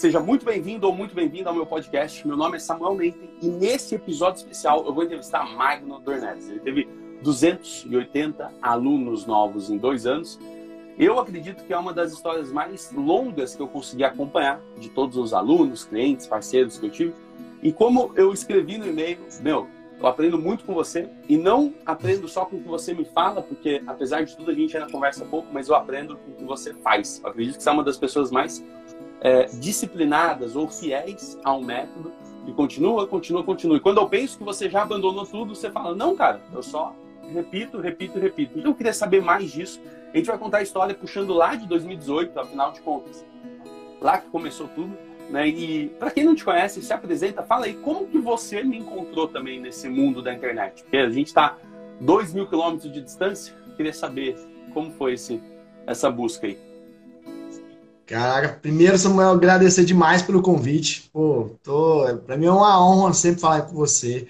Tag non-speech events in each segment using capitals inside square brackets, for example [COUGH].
Seja muito bem-vindo ou muito bem-vindo ao meu podcast. Meu nome é Samuel Leite e nesse episódio especial eu vou entrevistar Magno Dornelles. Ele teve 280 alunos novos em dois anos. Eu acredito que é uma das histórias mais longas que eu consegui acompanhar de todos os alunos, clientes, parceiros que eu tive. E como eu escrevi no e-mail, meu, eu aprendo muito com você e não aprendo só com o que você me fala, porque apesar de tudo a gente ainda conversa pouco, mas eu aprendo com o que você faz. Eu acredito que você é uma das pessoas mais é, disciplinadas ou fiéis ao método e continua, continua, continua. E quando eu penso que você já abandonou tudo, você fala: não, cara, eu só repito, repito, repito. Então eu queria saber mais disso. A gente vai contar a história puxando lá de 2018, afinal de contas. Lá que começou tudo. Né? E para quem não te conhece, se apresenta, fala aí como que você me encontrou também nesse mundo da internet. Porque a gente está dois mil quilômetros de distância. Queria saber como foi esse, essa busca aí. Caraca, primeiro, Samuel, agradecer demais pelo convite. Pô, tô, para mim é uma honra sempre falar com você.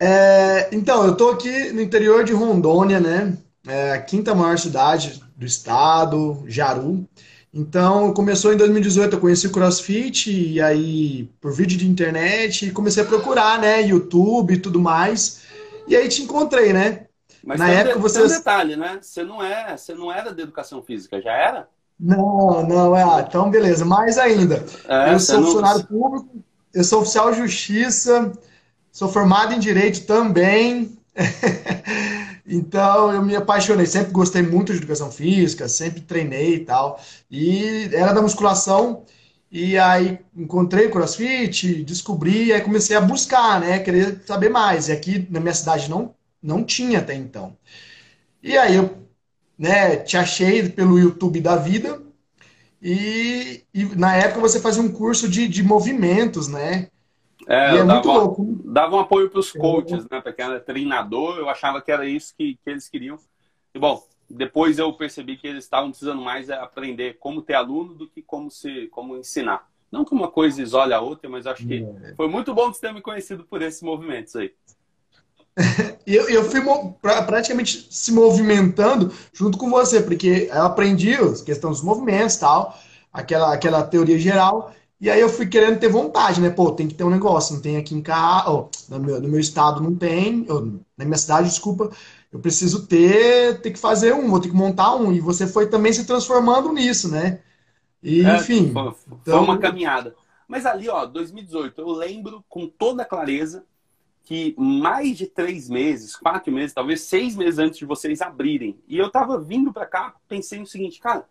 É, então, eu tô aqui no interior de Rondônia, né? É, a quinta maior cidade do estado, Jaru. Então, começou em 2018, eu conheci o CrossFit, e aí, por vídeo de internet, comecei a procurar, né, YouTube e tudo mais. E aí te encontrei, né? Mas Na época você. Tem um detalhe, né? Você não, é, você não era de educação física, já era? Não, não, é. Ah, então, beleza. Mais ainda. É, eu sou não... funcionário público, eu sou oficial de justiça, sou formado em direito também. [LAUGHS] Então eu me apaixonei, sempre gostei muito de educação física, sempre treinei e tal. E era da musculação, e aí encontrei o CrossFit, descobri, aí comecei a buscar, né? Querer saber mais. E aqui na minha cidade não, não tinha até então. E aí eu né, te achei pelo YouTube da vida. E, e na época você fazia um curso de, de movimentos, né? É, é muito dava, louco. Dava um apoio para os coaches, né? Para quem era treinador, eu achava que era isso que, que eles queriam. E bom, depois eu percebi que eles estavam precisando mais aprender como ter aluno do que como se como ensinar. Não que uma coisa isole a outra, mas acho que é. foi muito bom você ter me conhecido por esses movimentos aí. Eu, eu fui praticamente se movimentando junto com você, porque eu aprendi a questão dos movimentos tal, aquela, aquela teoria geral, e aí eu fui querendo ter vontade, né? Pô, tem que ter um negócio, não tem aqui em casa, oh, no, meu, no meu estado não tem, oh, na minha cidade, desculpa, eu preciso ter, ter que fazer um, vou ter que montar um. E você foi também se transformando nisso, né? E, é, enfim. Foi, foi então... uma caminhada. Mas ali, ó, 2018, eu lembro com toda clareza que mais de três meses, quatro meses, talvez seis meses antes de vocês abrirem. E eu tava vindo para cá, pensei no seguinte, cara,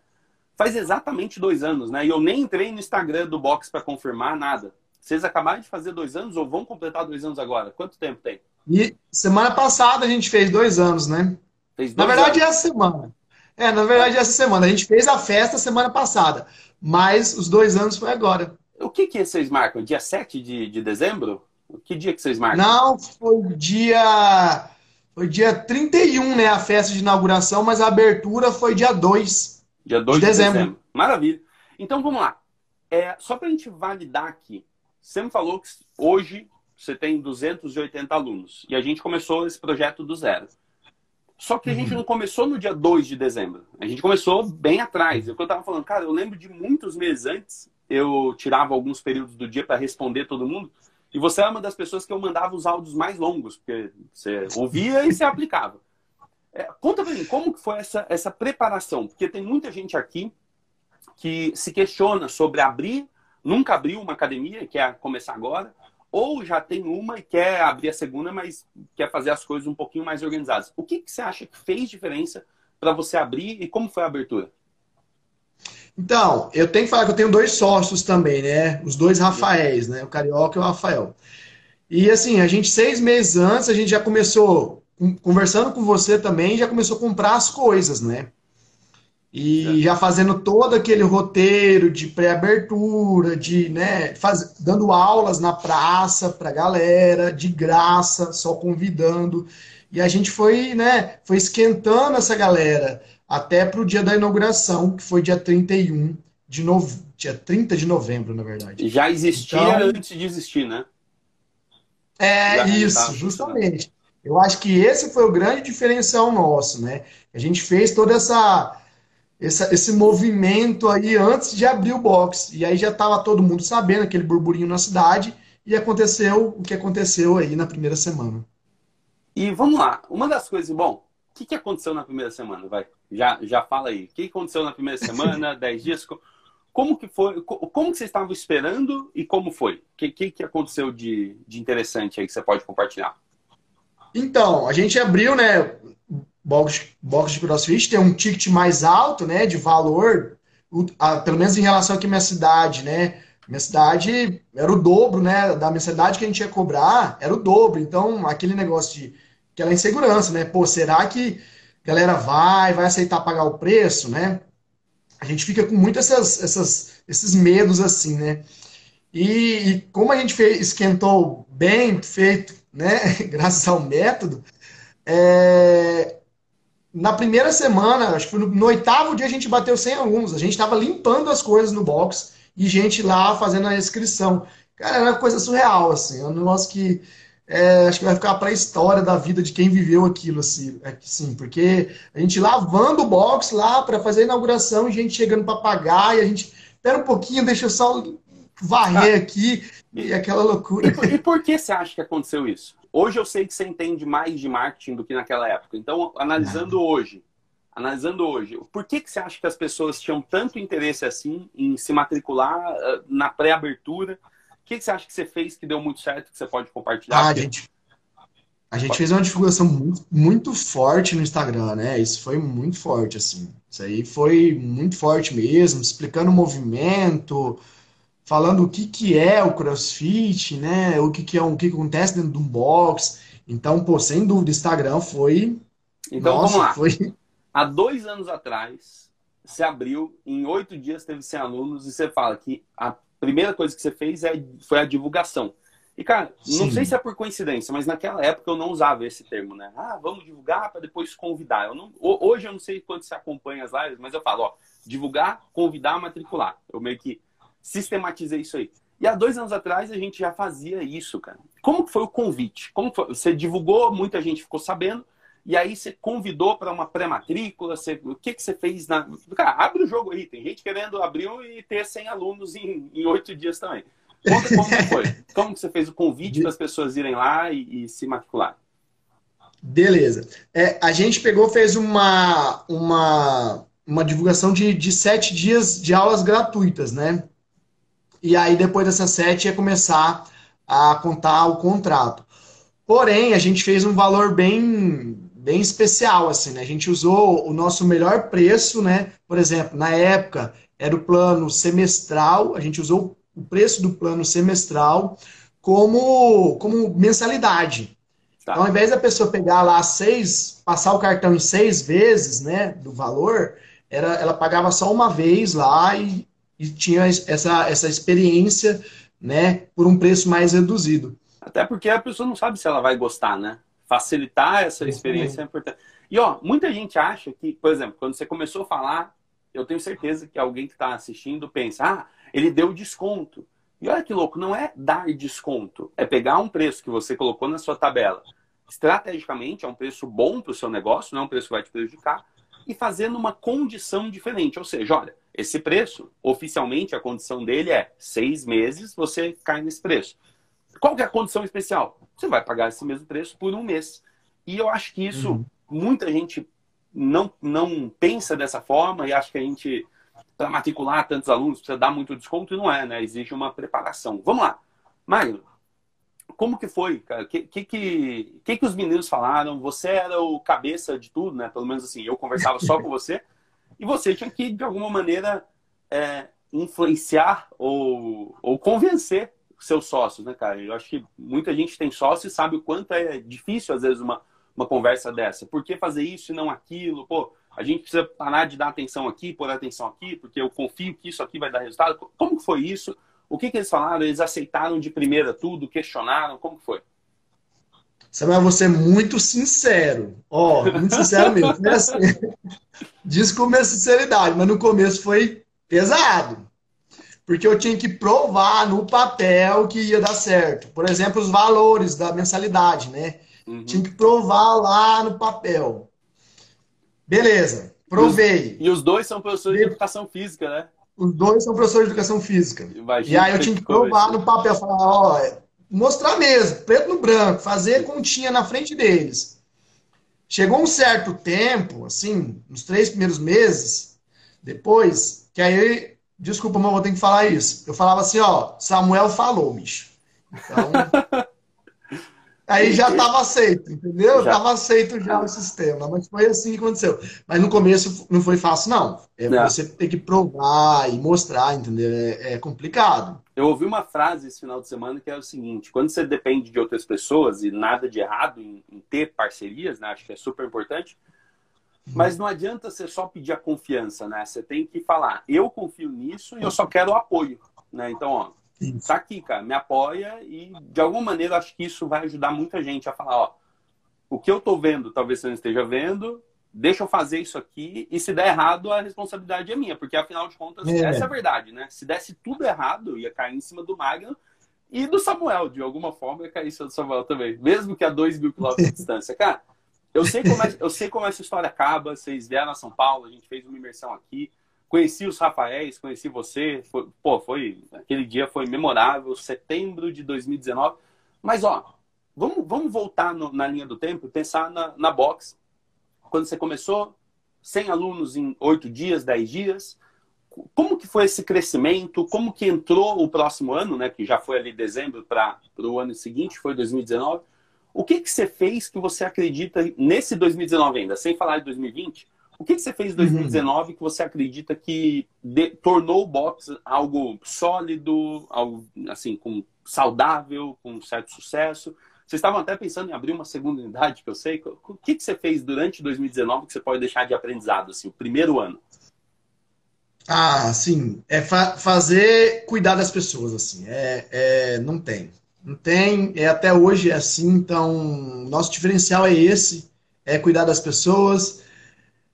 faz exatamente dois anos, né? E eu nem entrei no Instagram do Box para confirmar nada. Vocês acabaram de fazer dois anos ou vão completar dois anos agora? Quanto tempo tem? E semana passada a gente fez dois anos, né? Fez dois na verdade, anos. essa semana. É, na verdade, essa semana. A gente fez a festa semana passada. Mas os dois anos foi agora. O que, que vocês marcam? Dia 7 de, de dezembro? Que dia que vocês marcam? Não, foi dia. Foi dia 31, né? A festa de inauguração, mas a abertura foi dia 2. Dia 2 de, de dezembro. dezembro. Maravilha. Então vamos lá. É, só para a gente validar aqui, você me falou que hoje você tem 280 alunos e a gente começou esse projeto do zero. Só que a gente uhum. não começou no dia 2 de dezembro. A gente começou bem atrás. É eu estava falando, cara, eu lembro de muitos meses antes, eu tirava alguns períodos do dia para responder todo mundo. E você é uma das pessoas que eu mandava os áudios mais longos, porque você ouvia e você aplicava. É, conta pra mim, como que foi essa, essa preparação? Porque tem muita gente aqui que se questiona sobre abrir, nunca abriu uma academia e quer começar agora, ou já tem uma e quer abrir a segunda, mas quer fazer as coisas um pouquinho mais organizadas. O que, que você acha que fez diferença para você abrir e como foi a abertura? Então, eu tenho que falar que eu tenho dois sócios também, né? Os dois Rafaéis, né? O Carioca e o Rafael. E assim, a gente, seis meses antes, a gente já começou conversando com você também, já começou a comprar as coisas, né? E já fazendo todo aquele roteiro de pré-abertura, de, né, faz, dando aulas na praça pra galera, de graça, só convidando. E a gente foi, né, foi esquentando essa galera até pro dia da inauguração, que foi dia 31 de novembro, dia 30 de novembro, na verdade. Já existia então, antes de existir, né? É, Já isso, justamente. Eu acho que esse foi o grande diferencial nosso, né? A gente fez toda essa esse, esse movimento aí antes de abrir o box. E aí já estava todo mundo sabendo, aquele burburinho na cidade, e aconteceu o que aconteceu aí na primeira semana. E vamos lá, uma das coisas, bom, o que, que aconteceu na primeira semana? Vai, já, já fala aí. O que aconteceu na primeira [LAUGHS] semana, dez dias? Como que foi? Como que vocês estavam esperando e como foi? O que, que, que aconteceu de, de interessante aí que você pode compartilhar? Então, a gente abriu, né? Box, box de CrossFit tem um ticket mais alto, né? De valor, pelo menos em relação aqui à minha cidade, né? Minha cidade era o dobro, né? Da mensalidade que a gente ia cobrar, era o dobro. Então, aquele negócio de aquela insegurança, né? Pô, será que a galera vai, vai aceitar pagar o preço, né? A gente fica com muito essas, essas, esses medos assim, né? E, e como a gente fez, esquentou bem feito, né? [LAUGHS] Graças ao método, é, na primeira semana, acho que no, no, oitavo dia, a gente bateu 100 alunos. A gente estava limpando as coisas no box e gente lá fazendo a inscrição. Cara, era uma coisa surreal, assim. É um negócio que é, acho que vai ficar para a história da vida de quem viveu aquilo, assim, é, sim, porque a gente lavando o box lá para fazer a inauguração, e gente chegando para pagar, e a gente, espera um pouquinho, deixa eu só varrer ah, aqui, e aquela loucura. E por, e por que você acha que aconteceu isso? Hoje eu sei que você entende mais de marketing do que naquela época, então, analisando hoje, analisando hoje, por que, que você acha que as pessoas tinham tanto interesse assim em se matricular uh, na pré-abertura? O que, que você acha que você fez que deu muito certo, que você pode compartilhar? Ah, a gente, a gente fez uma divulgação muito, muito forte no Instagram, né? Isso foi muito forte, assim. Isso aí foi muito forte mesmo, explicando o movimento, falando o que, que é o CrossFit, né? O que, que é o que acontece dentro de um box. Então, pô, sem dúvida, Instagram foi. Então Nossa, vamos lá. Foi... Há dois anos atrás, você abriu, em oito dias teve 100 alunos, e você fala que a primeira coisa que você fez é, foi a divulgação. E, cara, Sim. não sei se é por coincidência, mas naquela época eu não usava esse termo, né? Ah, vamos divulgar para depois convidar. Eu não, hoje eu não sei quanto você acompanha as lives, mas eu falo, ó, divulgar, convidar, matricular. Eu meio que sistematizei isso aí. E há dois anos atrás a gente já fazia isso, cara. Como que foi o convite? Como foi? Você divulgou, muita gente ficou sabendo, e aí você convidou para uma pré-matrícula, você... o que, que você fez na. Cara, abre o jogo aí, tem gente querendo abrir e ter 100 alunos em oito dias também. Conta como foi. Como que você fez o convite para as pessoas irem lá e, e se matricular? Beleza. É, a gente pegou, fez uma, uma, uma divulgação de, de sete dias de aulas gratuitas, né? E aí, depois dessas sete, ia começar a contar o contrato. Porém, a gente fez um valor bem bem especial, assim, né? A gente usou o nosso melhor preço, né? Por exemplo, na época era o plano semestral, a gente usou o preço do plano semestral como, como mensalidade. Tá. Então, ao invés da pessoa pegar lá seis, passar o cartão em seis vezes, né, do valor, era, ela pagava só uma vez lá e, e tinha essa, essa experiência, né, por um preço mais reduzido. Até porque a pessoa não sabe se ela vai gostar, né? Facilitar essa experiência é importante. E ó, muita gente acha que, por exemplo, quando você começou a falar, eu tenho certeza que alguém que está assistindo pensa, ah, ele deu desconto. E olha que louco, não é dar desconto, é pegar um preço que você colocou na sua tabela. Estrategicamente é um preço bom para o seu negócio, não é um preço que vai te prejudicar, e fazer numa condição diferente. Ou seja, olha, esse preço, oficialmente a condição dele é seis meses, você cai nesse preço. Qual que é a condição especial? você vai pagar esse mesmo preço por um mês. E eu acho que isso, uhum. muita gente não, não pensa dessa forma e acha que a gente, para matricular tantos alunos, precisa dar muito desconto e não é, né? Exige uma preparação. Vamos lá. Mário, como que foi, cara? O que, que, que, que, que os meninos falaram? Você era o cabeça de tudo, né? Pelo menos assim, eu conversava só com você. E você tinha que, de alguma maneira, é, influenciar ou, ou convencer seus sócios, né, cara? Eu acho que muita gente tem sócio e sabe o quanto é difícil, às vezes, uma, uma conversa dessa. Por que fazer isso e não aquilo? Pô, a gente precisa parar de dar atenção aqui, pôr atenção aqui, porque eu confio que isso aqui vai dar resultado. Como foi isso? O que, que eles falaram? Eles aceitaram de primeira tudo, questionaram? Como foi? Samuel, você é muito sincero. Ó, oh, muito sincero mesmo. Assim, [LAUGHS] diz com minha sinceridade, mas no começo foi pesado porque eu tinha que provar no papel que ia dar certo. Por exemplo, os valores da mensalidade, né? Uhum. Tinha que provar lá no papel. Beleza. Provei. E os, dois são professores de educação física, né? Os dois são professores de educação física. Imagina e aí eu tinha que provar no papel, falar, ó, mostrar mesmo, preto no branco, fazer continha na frente deles. Chegou um certo tempo, assim, nos três primeiros meses, depois, que aí, desculpa, mas vou ter que falar isso. Eu falava assim, ó, Samuel falou, bicho. Então, [LAUGHS] Aí já estava aceito, entendeu? Estava aceito já o sistema, mas foi assim que aconteceu. Mas no começo não foi fácil, não. É não. você ter que provar e mostrar, entendeu? É, é, complicado. Eu ouvi uma frase esse final de semana que é o seguinte: quando você depende de outras pessoas e nada de errado em, em ter parcerias, né? Acho que é super importante. Mas não adianta você só pedir a confiança, né? Você tem que falar, eu confio nisso e eu só quero o apoio, né? Então, ó, isso. Tá aqui, cara, me apoia e de alguma maneira acho que isso vai ajudar muita gente a falar, ó, o que eu tô vendo, talvez você não esteja vendo, deixa eu fazer isso aqui e se der errado a responsabilidade é minha, porque afinal de contas é. essa é a verdade, né? Se desse tudo errado, ia cair em cima do Magno e do Samuel, de alguma forma ia cair em cima do Samuel também, mesmo que a 2 mil quilômetros de [LAUGHS] distância. Cara, eu sei, como é, eu sei como essa história acaba, vocês vieram a São Paulo, a gente fez uma imersão aqui, Conheci os Rafaéis, conheci você. Foi, pô, foi. Aquele dia foi memorável, setembro de 2019. Mas, ó, vamos, vamos voltar no, na linha do tempo e pensar na, na box. Quando você começou, 100 alunos em 8 dias, 10 dias. Como que foi esse crescimento? Como que entrou o próximo ano, né? Que já foi ali dezembro para o ano seguinte, foi 2019. O que, que você fez que você acredita nesse 2019 ainda, sem falar de 2020? O que, que você fez em 2019 uhum. que você acredita que de, tornou o boxe algo sólido, algo assim, com saudável, com certo sucesso? Vocês estavam até pensando em abrir uma segunda unidade, que eu sei. O que, que você fez durante 2019 que você pode deixar de aprendizado, assim, o primeiro ano? Ah, sim. É fa fazer, cuidar das pessoas, assim. É, é, não tem. Não tem. É, até hoje é assim. Então, nosso diferencial é esse. É cuidar das pessoas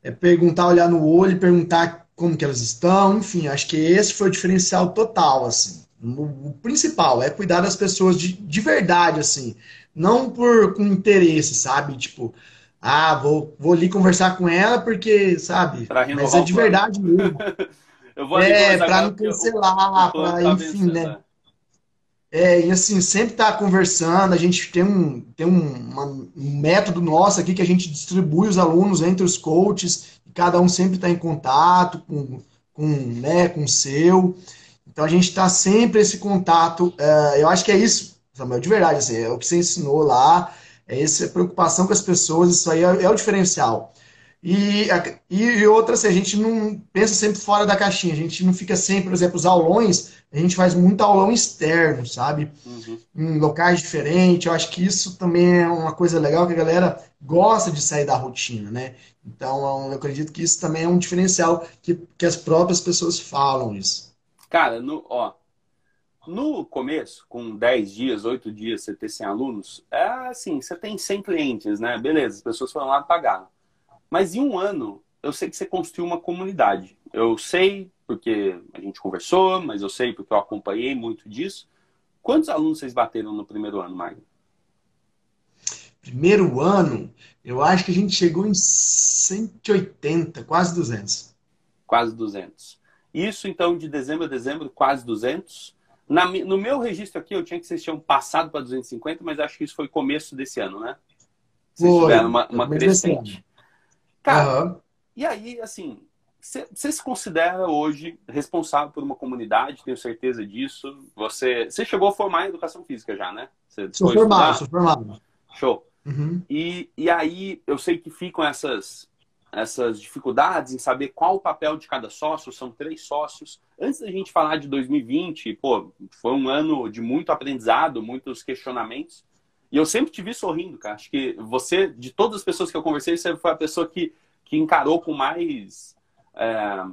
é perguntar, olhar no olho, perguntar como que elas estão, enfim, acho que esse foi o diferencial total, assim. O, principal é cuidar das pessoas de, de verdade, assim, não por com interesse, sabe? Tipo, ah, vou, vou ali conversar com ela porque, sabe? Mas é de verdade mesmo. [LAUGHS] eu vou é, para não cancelar, para enfim, né? É, e assim, sempre tá conversando, a gente tem um, tem um, uma, um método nosso aqui que a gente distribui os alunos entre os coaches, e cada um sempre está em contato com, com, né, com o seu. Então a gente está sempre esse contato. É, eu acho que é isso, Samuel, de verdade, assim, é o que você ensinou lá, é essa preocupação com as pessoas, isso aí é, é o diferencial. E, e outra, assim, a gente não pensa sempre fora da caixinha, a gente não fica sempre, por exemplo, os aulões, a gente faz muito aulão externo, sabe? Uhum. Em locais diferentes. Eu acho que isso também é uma coisa legal que a galera gosta de sair da rotina, né? Então, eu acredito que isso também é um diferencial que, que as próprias pessoas falam isso. Cara, no, ó, no começo, com 10 dias, 8 dias, você ter 100 alunos, é assim, você tem 100 clientes, né? Beleza, as pessoas foram lá e pagaram. Mas em um ano, eu sei que você construiu uma comunidade. Eu sei porque a gente conversou, mas eu sei porque eu acompanhei muito disso. Quantos alunos vocês bateram no primeiro ano, Magno? Primeiro ano, eu acho que a gente chegou em 180, quase 200. Quase 200. Isso, então, de dezembro a dezembro, quase 200. Na, no meu registro aqui, eu tinha que vocês tinham passado para 250, mas acho que isso foi começo desse ano, né? Vocês foi, tiveram uma, uma crescente. Cara, uhum. e aí, assim, você se considera hoje responsável por uma comunidade, tenho certeza disso. Você, você chegou a formar em educação física já, né? Você sou formado, sou formado. Show. Uhum. E, e aí eu sei que ficam essas, essas dificuldades em saber qual o papel de cada sócio, são três sócios. Antes da gente falar de 2020, pô, foi um ano de muito aprendizado, muitos questionamentos. E eu sempre te vi sorrindo, cara. Acho que você, de todas as pessoas que eu conversei, você foi a pessoa que, que encarou com mais. É,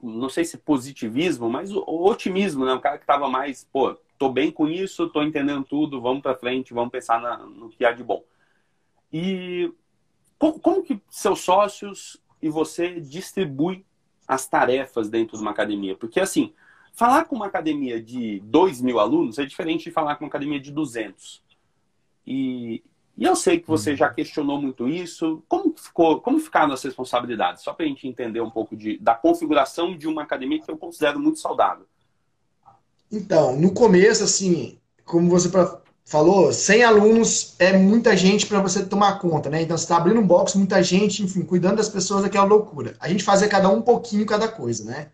não sei se positivismo, mas o, o otimismo, né? Um cara que estava mais, pô, tô bem com isso, tô entendendo tudo, vamos para frente, vamos pensar na, no que há de bom. E como, como que seus sócios e você distribui as tarefas dentro de uma academia? Porque, assim, falar com uma academia de 2 mil alunos é diferente de falar com uma academia de 200. E, E eu sei que você já questionou muito isso. Como ficou, como ficaram as responsabilidades? Só para a gente entender um pouco de, da configuração de uma academia que eu considero muito saudável. Então, no começo, assim, como você falou, 100 alunos é muita gente para você tomar conta, né? Então, você está abrindo um box, muita gente, enfim, cuidando das pessoas, aquela loucura. A gente fazia cada um um pouquinho cada coisa, né?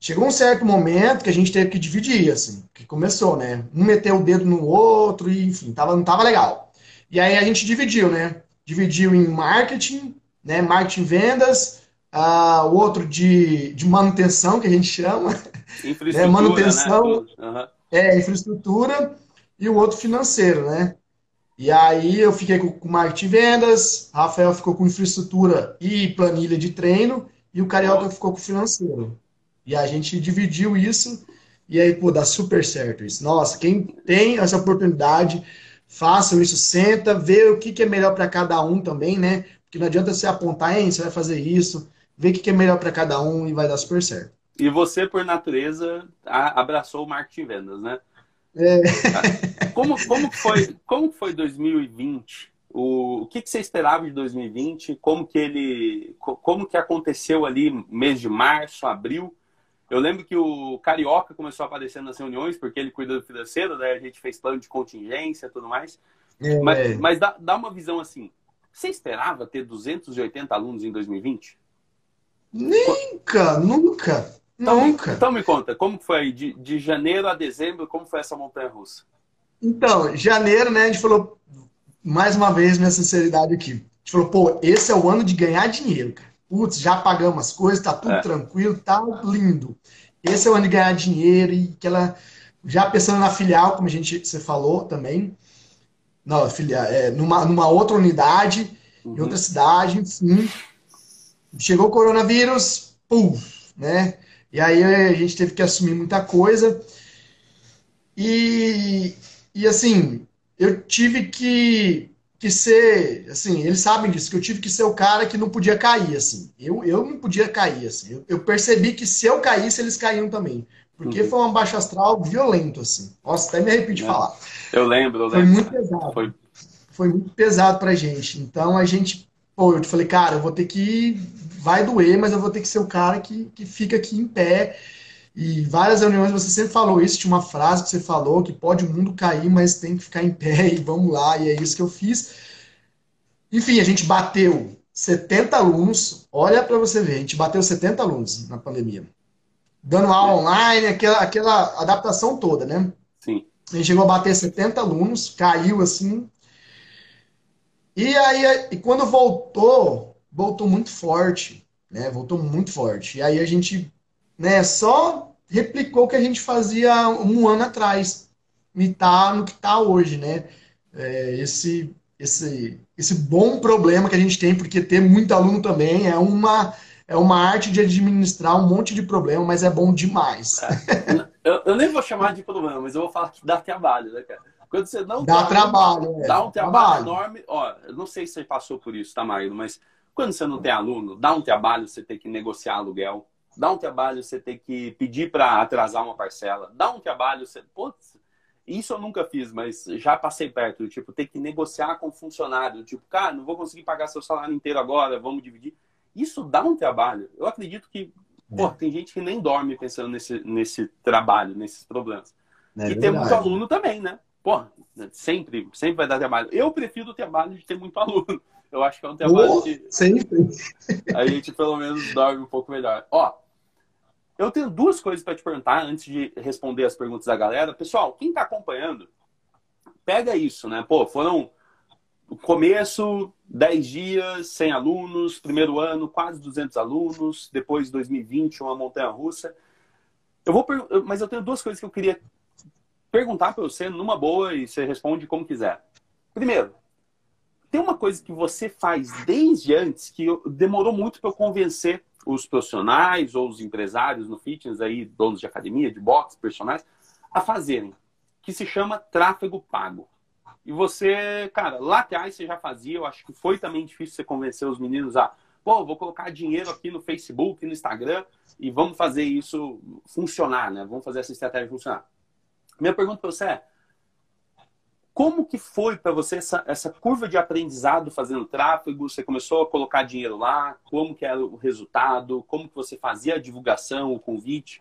Chegou um certo momento que a gente teve que dividir, assim, que começou, né? Um meteu o dedo no outro e, enfim, tava, não tava legal. E aí a gente dividiu, né? Dividiu em marketing, né? Marketing vendas, uh, o outro de, de manutenção, que a gente chama. [LAUGHS] Infraestrutura, né? manutenção, né? Uhum. é, infraestrutura, e o outro financeiro, né? E aí eu fiquei com, com marketing vendas, Rafael ficou com infraestrutura e planilha de treino, e o Carioca ficou com financeiro. E a gente dividiu isso e aí, pô, dá super certo isso. Nossa, quem tem essa oportunidade, façam isso, senta, vê o que, que é melhor para cada um também, né? Porque não adianta você apontar, hein, você vai fazer isso, vê o que, que é melhor para cada um e vai dar super certo. E você, por natureza, abraçou o marketing vendas, né? É. [LAUGHS] Como, como, foi, como foi 2020? O, o que, que você esperava de 2020? Como que ele, como que aconteceu ali mês de março, abril? Eu lembro que o Carioca começou a aparecer nas reuniões, porque ele cuida do financeiro, né? A gente fez plano de contingência e tudo mais. É. Mas, mas dá, dá, uma visão assim. Você esperava ter 280 alunos em 2020? Nunca, nunca, então, nunca. Então me conta, como foi de, de janeiro a dezembro, como foi essa montanha russa? Então, janeiro, né, a gente falou, mais uma vez, minha sinceridade aqui. A gente falou, pô, esse é o ano de ganhar dinheiro, cara putz, já pagamos as coisas, tá tudo é. tranquilo, tá lindo. Esse é o ano de ganhar dinheiro e que ela já pensando na filial, como a gente você falou também, não, filial, é, numa, numa outra unidade, uhum. em outra cidade, enfim. Chegou o coronavírus, pum, né? E aí a gente teve que assumir muita coisa. E, e assim, eu tive que que ser, assim, eles sabem disso, que eu tive que ser o cara que não podia cair, assim. Eu, eu não podia cair, assim. Eu, eu percebi que se eu caísse, eles caíam também. Porque uhum. foi um baixo astral violento, assim. Nossa, até me arrepio de é. falar. Eu lembro, eu lembro. Foi muito pesado. Foi... foi muito pesado pra gente. Então a gente, pô, eu falei, cara, eu vou ter que. Vai doer, mas eu vou ter que ser o cara que, que fica aqui em pé e várias reuniões você sempre falou isso, tinha uma frase que você falou, que pode o mundo cair, mas tem que ficar em pé [LAUGHS] e vamos lá, e é isso que eu fiz. Enfim, a gente bateu 70 alunos, olha para você ver, a gente bateu 70 alunos na pandemia. Dando aula online, aquela, aquela adaptação toda, né? Sim. A gente chegou a bater 70 alunos, caiu assim. E aí, e quando voltou, voltou muito forte, né? Voltou muito forte. E aí a gente, né, só replicou o que a gente fazia um ano atrás. E tá no que está hoje, né? É, esse, esse, esse bom problema que a gente tem, porque ter muito aluno também é uma, é uma arte de administrar um monte de problema, mas é bom demais. É, eu, eu, nem vou chamar de problema, mas eu vou falar que dá trabalho, né, cara? Quando você não dá trabalho, é, dá um trabalho, trabalho, enorme. Ó, eu não sei se você passou por isso, tá, Marino? Mas quando você não tem aluno, dá um trabalho você ter que negociar aluguel Dá um trabalho você ter que pedir para atrasar uma parcela. Dá um trabalho você. Putz, isso eu nunca fiz, mas já passei perto. Tipo, ter que negociar com o funcionário. Tipo, cara, não vou conseguir pagar seu salário inteiro agora, vamos dividir. Isso dá um trabalho. Eu acredito que, pô, é. tem gente que nem dorme pensando nesse, nesse trabalho, nesses problemas. É e verdade. tem muito aluno também, né? Pô, sempre, sempre vai dar trabalho. Eu prefiro o trabalho de ter muito [LAUGHS] aluno. Eu acho que é um trabalho oh, que. Sempre. A gente pelo menos dorme um pouco melhor. Ó, eu tenho duas coisas para te perguntar antes de responder as perguntas da galera. Pessoal, quem está acompanhando, pega isso, né? Pô, foram começo, 10 dias, 100 alunos, primeiro ano, quase 200 alunos, depois 2020, uma montanha russa. Eu vou, mas eu tenho duas coisas que eu queria perguntar para você numa boa e você responde como quiser. Primeiro, tem uma coisa que você faz desde antes que demorou muito para eu convencer os profissionais ou os empresários no fitness aí, donos de academia, de boxe, personagens, a fazerem, que se chama tráfego pago. E você, cara, lá atrás você já fazia, eu acho que foi também difícil você convencer os meninos a, pô, vou colocar dinheiro aqui no Facebook, no Instagram e vamos fazer isso funcionar, né? Vamos fazer essa estratégia funcionar. Minha pergunta para você é, como que foi para você essa, essa curva de aprendizado fazendo tráfego? Você começou a colocar dinheiro lá? Como que era o resultado? Como que você fazia a divulgação, o convite?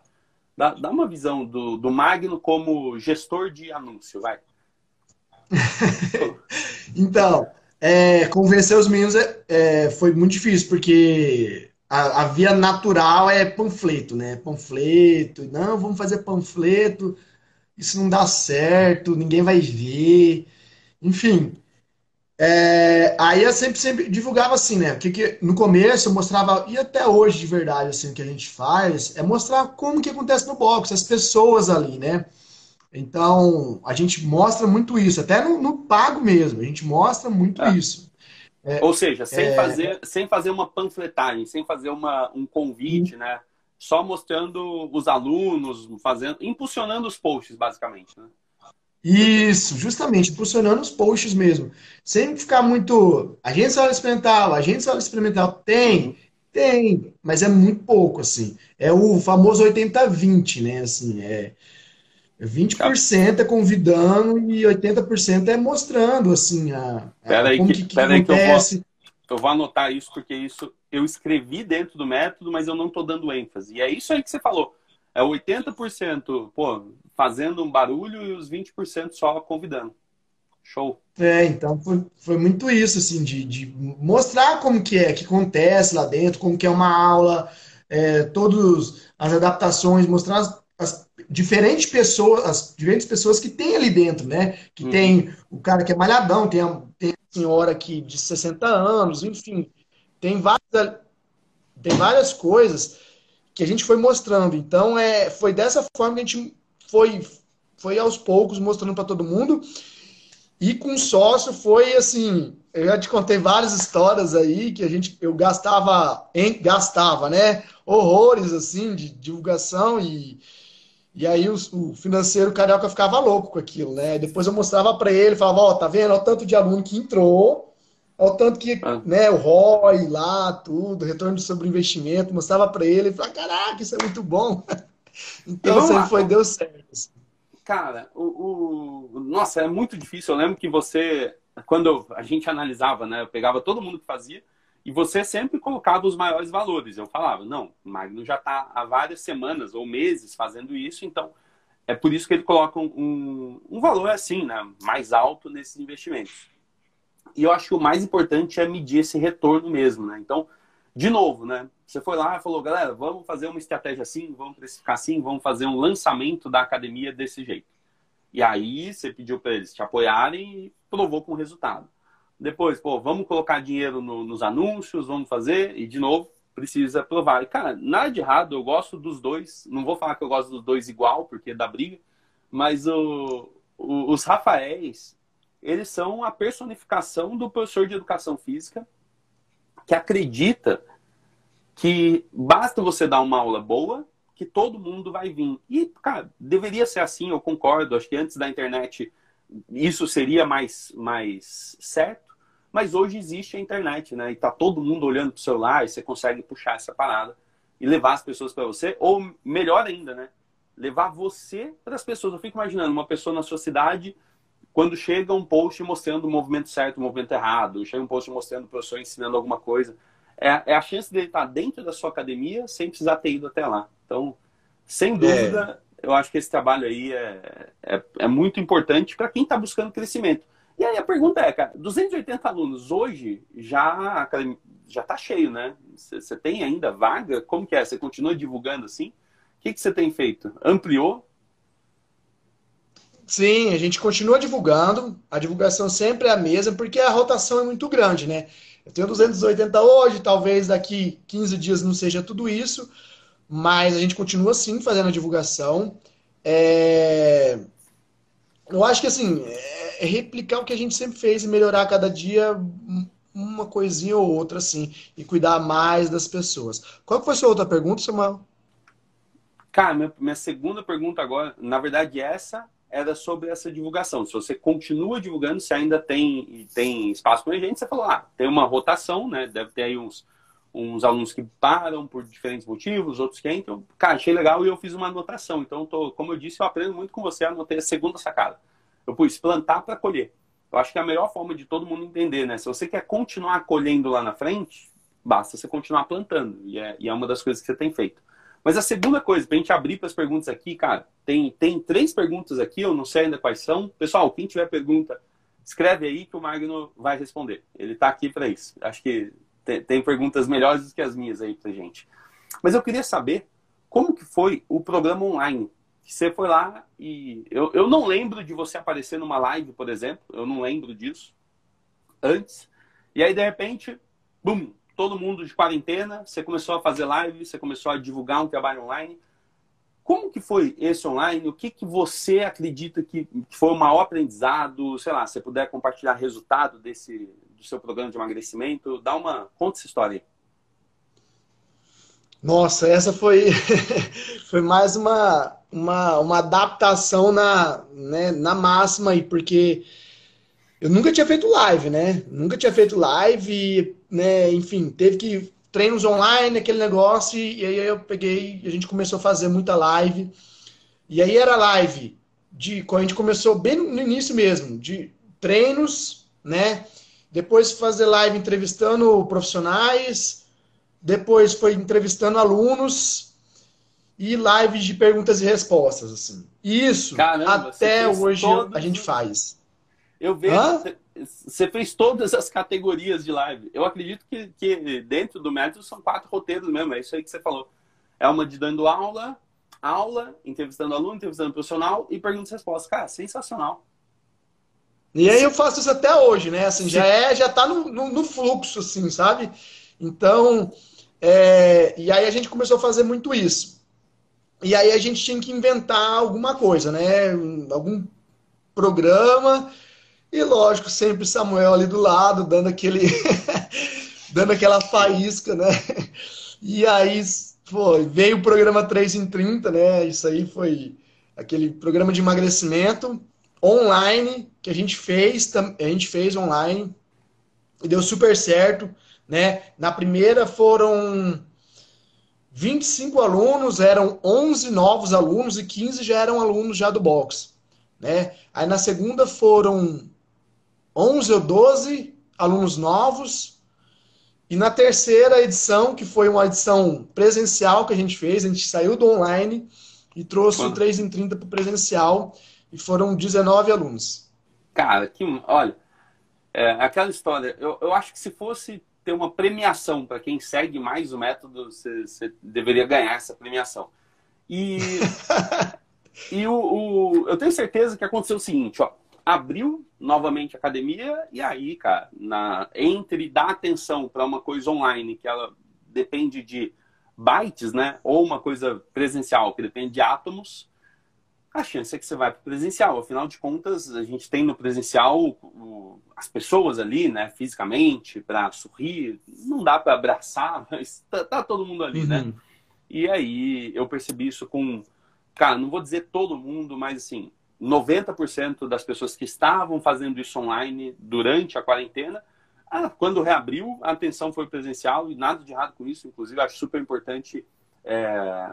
Dá, dá uma visão do, do Magno como gestor de anúncio, vai. [LAUGHS] então, é, convencer os meninos é, é, foi muito difícil, porque a, a, via natural é panfleto, né? Panfleto, não, vamos fazer panfleto, isso não dá certo, ninguém vai ver, enfim. É, aí eu sempre, sempre divulgava assim, né? Que, que no começo eu mostrava, e até hoje de verdade, assim, o que a gente faz é mostrar como que acontece no box, as pessoas ali, né? Então, a gente mostra muito isso, até no, no pago mesmo, a gente mostra muito é. isso. É, Ou seja, sem, é... fazer, sem fazer uma panfletagem, sem fazer uma, um convite, hum. né? Só mostrando os alunos, fazendo, impulsionando os posts, basicamente, né? Isso, justamente, impulsionando os posts mesmo. Sem ficar muito. A gente só experimental, a gente só experimental. Tem, tem, mas é muito pouco, assim. É o famoso 80-20, né? Assim, é 20% é convidando e 80% é mostrando, assim, a, pera aí como que, que, que acontece. Que eu, vou, eu vou anotar isso, porque isso eu escrevi dentro do método, mas eu não estou dando ênfase. E é isso aí que você falou. É 80%, pô, fazendo um barulho e os 20% só convidando. Show. É, então foi, foi muito isso, assim, de, de mostrar como que é, que acontece lá dentro, como que é uma aula, é, todas as adaptações, mostrar as, as diferentes pessoas, as diferentes pessoas que tem ali dentro, né? Que uhum. tem o cara que é malhadão, tem a, tem senhora aqui de 60 anos, enfim, tem várias, tem várias coisas que a gente foi mostrando. Então, é, foi dessa forma que a gente foi, foi aos poucos mostrando para todo mundo. E com sócio foi assim, eu já te contei várias histórias aí que a gente eu gastava, em, gastava, né? Horrores assim de divulgação e e aí o, o, financeiro carioca ficava louco com aquilo, né? Depois eu mostrava para ele, falava, ó, oh, tá vendo? Olha o tanto de aluno que entrou, olha o tanto que, ah. né, o ROI lá, tudo, retorno sobre investimento, mostrava para ele, ele falava, caraca, isso é muito bom. [LAUGHS] então sempre foi, deu certo. Assim. Cara, o, o, nossa, é muito difícil. Eu lembro que você, quando a gente analisava, né, eu pegava todo mundo que fazia, e você sempre colocava os maiores valores. Eu falava, não, o Magno já está há várias semanas ou meses fazendo isso, então é por isso que ele coloca um, um valor assim, né, mais alto nesses investimentos. E eu acho que o mais importante é medir esse retorno mesmo, né? Então, de novo, né? Você foi lá e falou, galera, vamos fazer uma estratégia assim, vamos precificar assim, vamos fazer um lançamento da academia desse jeito. E aí você pediu para eles te apoiarem e provou com resultado. Depois, pô, vamos colocar dinheiro no, nos anúncios, vamos fazer, e de novo, precisa provar. E, cara, nada de errado, eu gosto dos dois. Não vou falar que eu gosto dos dois igual, porque dá briga, mas o, o, os Rafaéis, eles são a personificação do professor de educação física que acredita que basta você dar uma aula boa que todo mundo vai vir. E, cara, deveria ser assim, eu concordo. Acho que antes da internet isso seria mais, mais certo. Mas hoje existe a internet, né? E tá todo mundo olhando pro celular e você consegue puxar essa parada e levar as pessoas para você. Ou melhor ainda, né? Levar você para as pessoas. Eu fico imaginando uma pessoa na sua cidade, quando chega um post mostrando o movimento certo, o movimento errado, chega um post mostrando o professor ensinando alguma coisa. É, é a chance dele estar dentro da sua academia sem precisar ter ido até lá. Então, sem é. dúvida, é. eu acho que esse trabalho aí é, é, é muito importante para quem está buscando crescimento. E aí a pergunta é, cara, 280 alunos hoje já já está cheio, né? Você tem ainda vaga? Como que é? Você continua divulgando assim? O que, que você tem feito? Ampliou? Sim, a gente continua divulgando. A divulgação sempre é a mesma, porque a rotação é muito grande, né? Eu tenho 280 hoje, talvez daqui 15 dias não seja tudo isso, mas a gente continua sim fazendo a divulgação. É... Eu acho que assim, é replicar o que a gente sempre fez e melhorar cada dia uma coisinha ou outra, assim, e cuidar mais das pessoas. Qual foi a sua outra pergunta, Samuel? Cara, minha, minha segunda pergunta agora, na verdade, essa era sobre essa divulgação. Se você continua divulgando, se ainda tem, tem espaço para gente, você falou, ah, tem uma rotação, né? Deve ter aí uns, uns alunos que param por diferentes motivos, outros que entram. Cara, achei legal e eu fiz uma anotação. Então, tô, como eu disse, eu aprendo muito com você, anotei a segunda sacada eu pus plantar para colher. Eu acho que é a melhor forma de todo mundo entender, né? Se você quer continuar colhendo lá na frente, basta você continuar plantando. E é, e é uma das coisas que você tem feito. Mas a segunda coisa, para a gente abrir para as perguntas aqui, cara, tem, tem três perguntas aqui, eu não sei ainda quais são. Pessoal, quem tiver pergunta, escreve aí que o Magno vai responder. Ele está aqui para isso. Acho que tem, tem, perguntas melhores do que as minhas aí para gente. Mas eu queria saber como que foi o programa online você foi lá e eu, eu não lembro de você aparecer numa live, por exemplo, eu não lembro disso antes. E aí, de repente, bum, todo mundo de quarentena, você começou a fazer live, você começou a divulgar um trabalho online. Como que foi esse online? O que, que você acredita que foi o maior aprendizado? Sei lá, se você puder compartilhar resultado desse do seu programa de emagrecimento, dá uma conta essa história aí. Nossa, essa foi, [LAUGHS] foi mais uma, uma, uma adaptação na, né, na máxima aí, porque eu nunca tinha feito live, né? Nunca tinha feito live, né? Enfim, teve que treinos online, aquele negócio, e aí eu peguei, a gente começou a fazer muita live. E aí era live de, a gente começou bem no início mesmo, de treinos, né? Depois fazer live entrevistando profissionais, depois foi entrevistando alunos e lives de perguntas e respostas, assim. Isso Caramba, até hoje a gente faz. Eu vejo. Você fez todas as categorias de live. Eu acredito que, que dentro do método são quatro roteiros mesmo. É isso aí que você falou. É uma de dando aula, aula, entrevistando aluno, entrevistando profissional e perguntas e respostas. Cara, sensacional. E aí eu faço isso até hoje, né? Assim, já é, já tá no, no, no fluxo, assim, sabe? Então, é, e aí a gente começou a fazer muito isso. E aí a gente tinha que inventar alguma coisa, né? Algum programa. E lógico, sempre Samuel ali do lado, dando aquele. [LAUGHS] dando aquela faísca, né? E aí foi, veio o programa 3 em 30, né? Isso aí foi aquele programa de emagrecimento online que a gente fez, a gente fez online e deu super certo. Né? Na primeira foram 25 alunos, eram 11 novos alunos e 15 já eram alunos já do box. Né? Aí na segunda foram 11 ou 12 alunos novos. E na terceira edição, que foi uma edição presencial que a gente fez, a gente saiu do online e trouxe Mano. o 3 em 30 para o presencial e foram 19 alunos. Cara, que olha, é, aquela história, eu, eu acho que se fosse ter uma premiação para quem segue mais o método, você, você deveria ganhar essa premiação. E, [LAUGHS] e o, o, eu tenho certeza que aconteceu o seguinte, ó, abriu novamente a academia e aí, cara, na, entre dar atenção para uma coisa online que ela depende de bytes, né, ou uma coisa presencial que depende de átomos, a chance é que você vai para o presencial. Afinal de contas, a gente tem no presencial as pessoas ali, né, fisicamente, para sorrir. Não dá para abraçar, [LAUGHS] mas tá, tá, todo mundo ali, né? uhum. né? E aí eu percebi isso com, cara, não vou dizer todo mundo, mas assim, 90% das pessoas que estavam fazendo isso online durante a quarentena, ah, quando reabriu, a atenção foi presencial e nada de errado com isso. Inclusive, acho super importante é,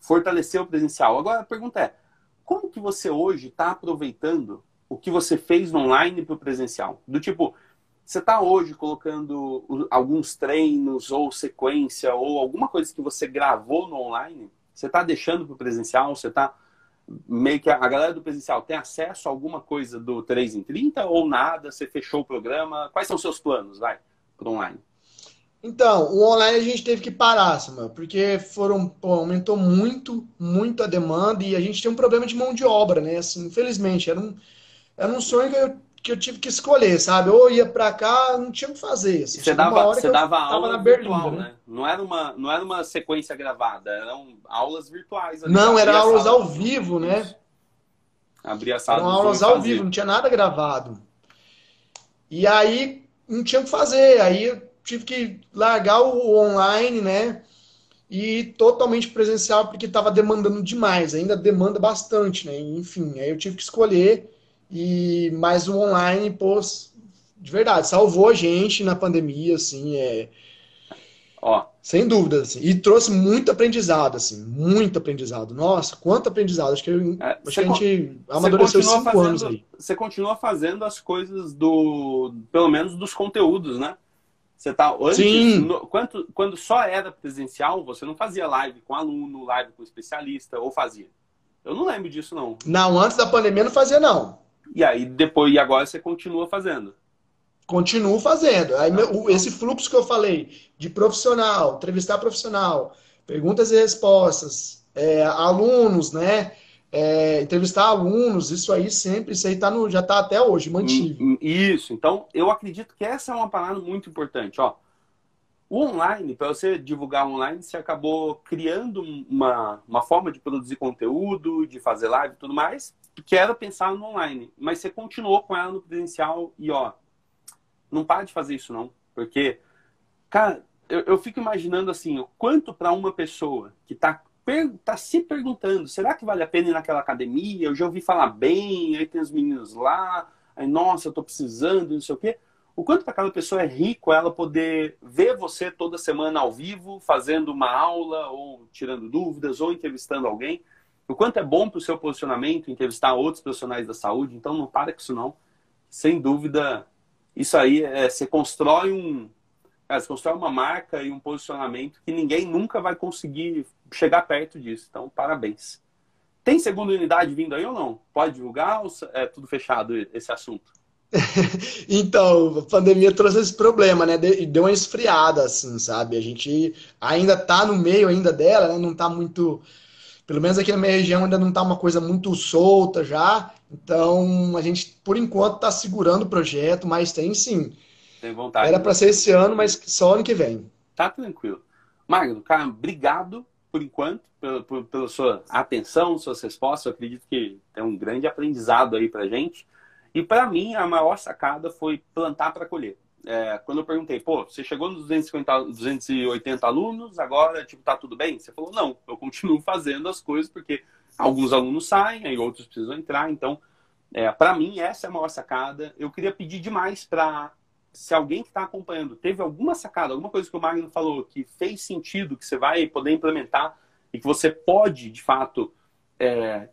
fortalecer o presencial. Agora, a pergunta é, como que você hoje está aproveitando o que você fez online para o presencial? Do tipo, você está hoje colocando alguns treinos ou sequência ou alguma coisa que você gravou no online, você está deixando para o presencial? Você está meio que a galera do presencial tem acesso a alguma coisa do 3 em 30 ou nada? Você fechou o programa? Quais são os seus planos, vai, para online? Então, o online a gente teve que parar, Samuel, porque foram, pô, aumentou muito, muito a demanda e a gente tem um problema de mão de obra, né? Assim, infelizmente, era um, era um sonho que eu, que eu tive que escolher, sabe? Ou ia para cá, não tinha o que fazer. Assim, você dava, você dava aula na virtual, né? Não era, uma, não era uma sequência gravada, eram aulas virtuais. Ali, não, eram aulas ao vivo, né? Abria a sala. Eram aulas ao vivo, não tinha nada gravado. E aí, não tinha o que fazer. Aí tive que largar o online, né? E totalmente presencial porque estava demandando demais, ainda demanda bastante, né? Enfim, aí eu tive que escolher e mais o online, pô, de verdade, salvou a gente na pandemia, assim, é. Ó. Sem dúvida, assim. E trouxe muito aprendizado, assim. Muito aprendizado. Nossa, quanto aprendizado. Acho que, eu, é, acho que a gente amadureceu cinco fazendo, anos aí. Você continua fazendo as coisas do... Pelo menos dos conteúdos, né? Você tá antes, Sim. No, quando, quando só era presencial, você não fazia live com aluno, live com especialista, ou fazia? Eu não lembro disso, não. Não, antes da pandemia não fazia, não. E aí, depois, e agora você continua fazendo? Continuo fazendo. Aí, meu, esse fluxo que eu falei de profissional, entrevistar profissional, perguntas e respostas, é, alunos, né? É, entrevistar alunos, isso aí sempre, isso aí tá no, já está até hoje, mantido. Hum, hum, isso, então eu acredito que essa é uma parada muito importante. Ó. O online, para você divulgar online, você acabou criando uma, uma forma de produzir conteúdo, de fazer live e tudo mais, que era pensar no online. Mas você continuou com ela no presencial e, ó, não para de fazer isso, não. Porque, cara, eu, eu fico imaginando assim, o quanto para uma pessoa que está tá se perguntando, será que vale a pena ir naquela academia? Eu já ouvi falar bem, aí tem os meninos lá, aí, nossa, eu tô precisando, não sei o quê. O quanto para aquela pessoa é rico ela poder ver você toda semana ao vivo, fazendo uma aula, ou tirando dúvidas, ou entrevistando alguém. O quanto é bom para o seu posicionamento entrevistar outros profissionais da saúde. Então, não para com isso, não. Sem dúvida, isso aí é, você constrói um. Cara, você constrói uma marca e um posicionamento que ninguém nunca vai conseguir chegar perto disso. Então, parabéns. Tem segunda unidade vindo aí ou não? Pode divulgar ou é tudo fechado esse assunto? [LAUGHS] então, a pandemia trouxe esse problema, né? Deu uma esfriada, assim, sabe? A gente ainda tá no meio ainda dela, né? Não tá muito pelo menos aqui na minha região ainda não está uma coisa muito solta já. Então, a gente, por enquanto, está segurando o projeto, mas tem sim. Tem vontade. Era para ser esse ano, mas só ano que vem. Tá tranquilo. Magno, cara, obrigado por enquanto pela, pela sua atenção, suas respostas. Eu acredito que tem um grande aprendizado aí para gente. E para mim, a maior sacada foi plantar para colher é, quando eu perguntei, pô, você chegou nos 250, 280 alunos, agora, tipo, tá tudo bem? Você falou, não, eu continuo [LAUGHS] fazendo as coisas porque alguns alunos saem, aí outros precisam entrar. Então, é, para mim, essa é a maior sacada. Eu queria pedir demais para, se alguém que está acompanhando teve alguma sacada, alguma coisa que o Magno falou que fez sentido, que você vai poder implementar e que você pode, de fato, é,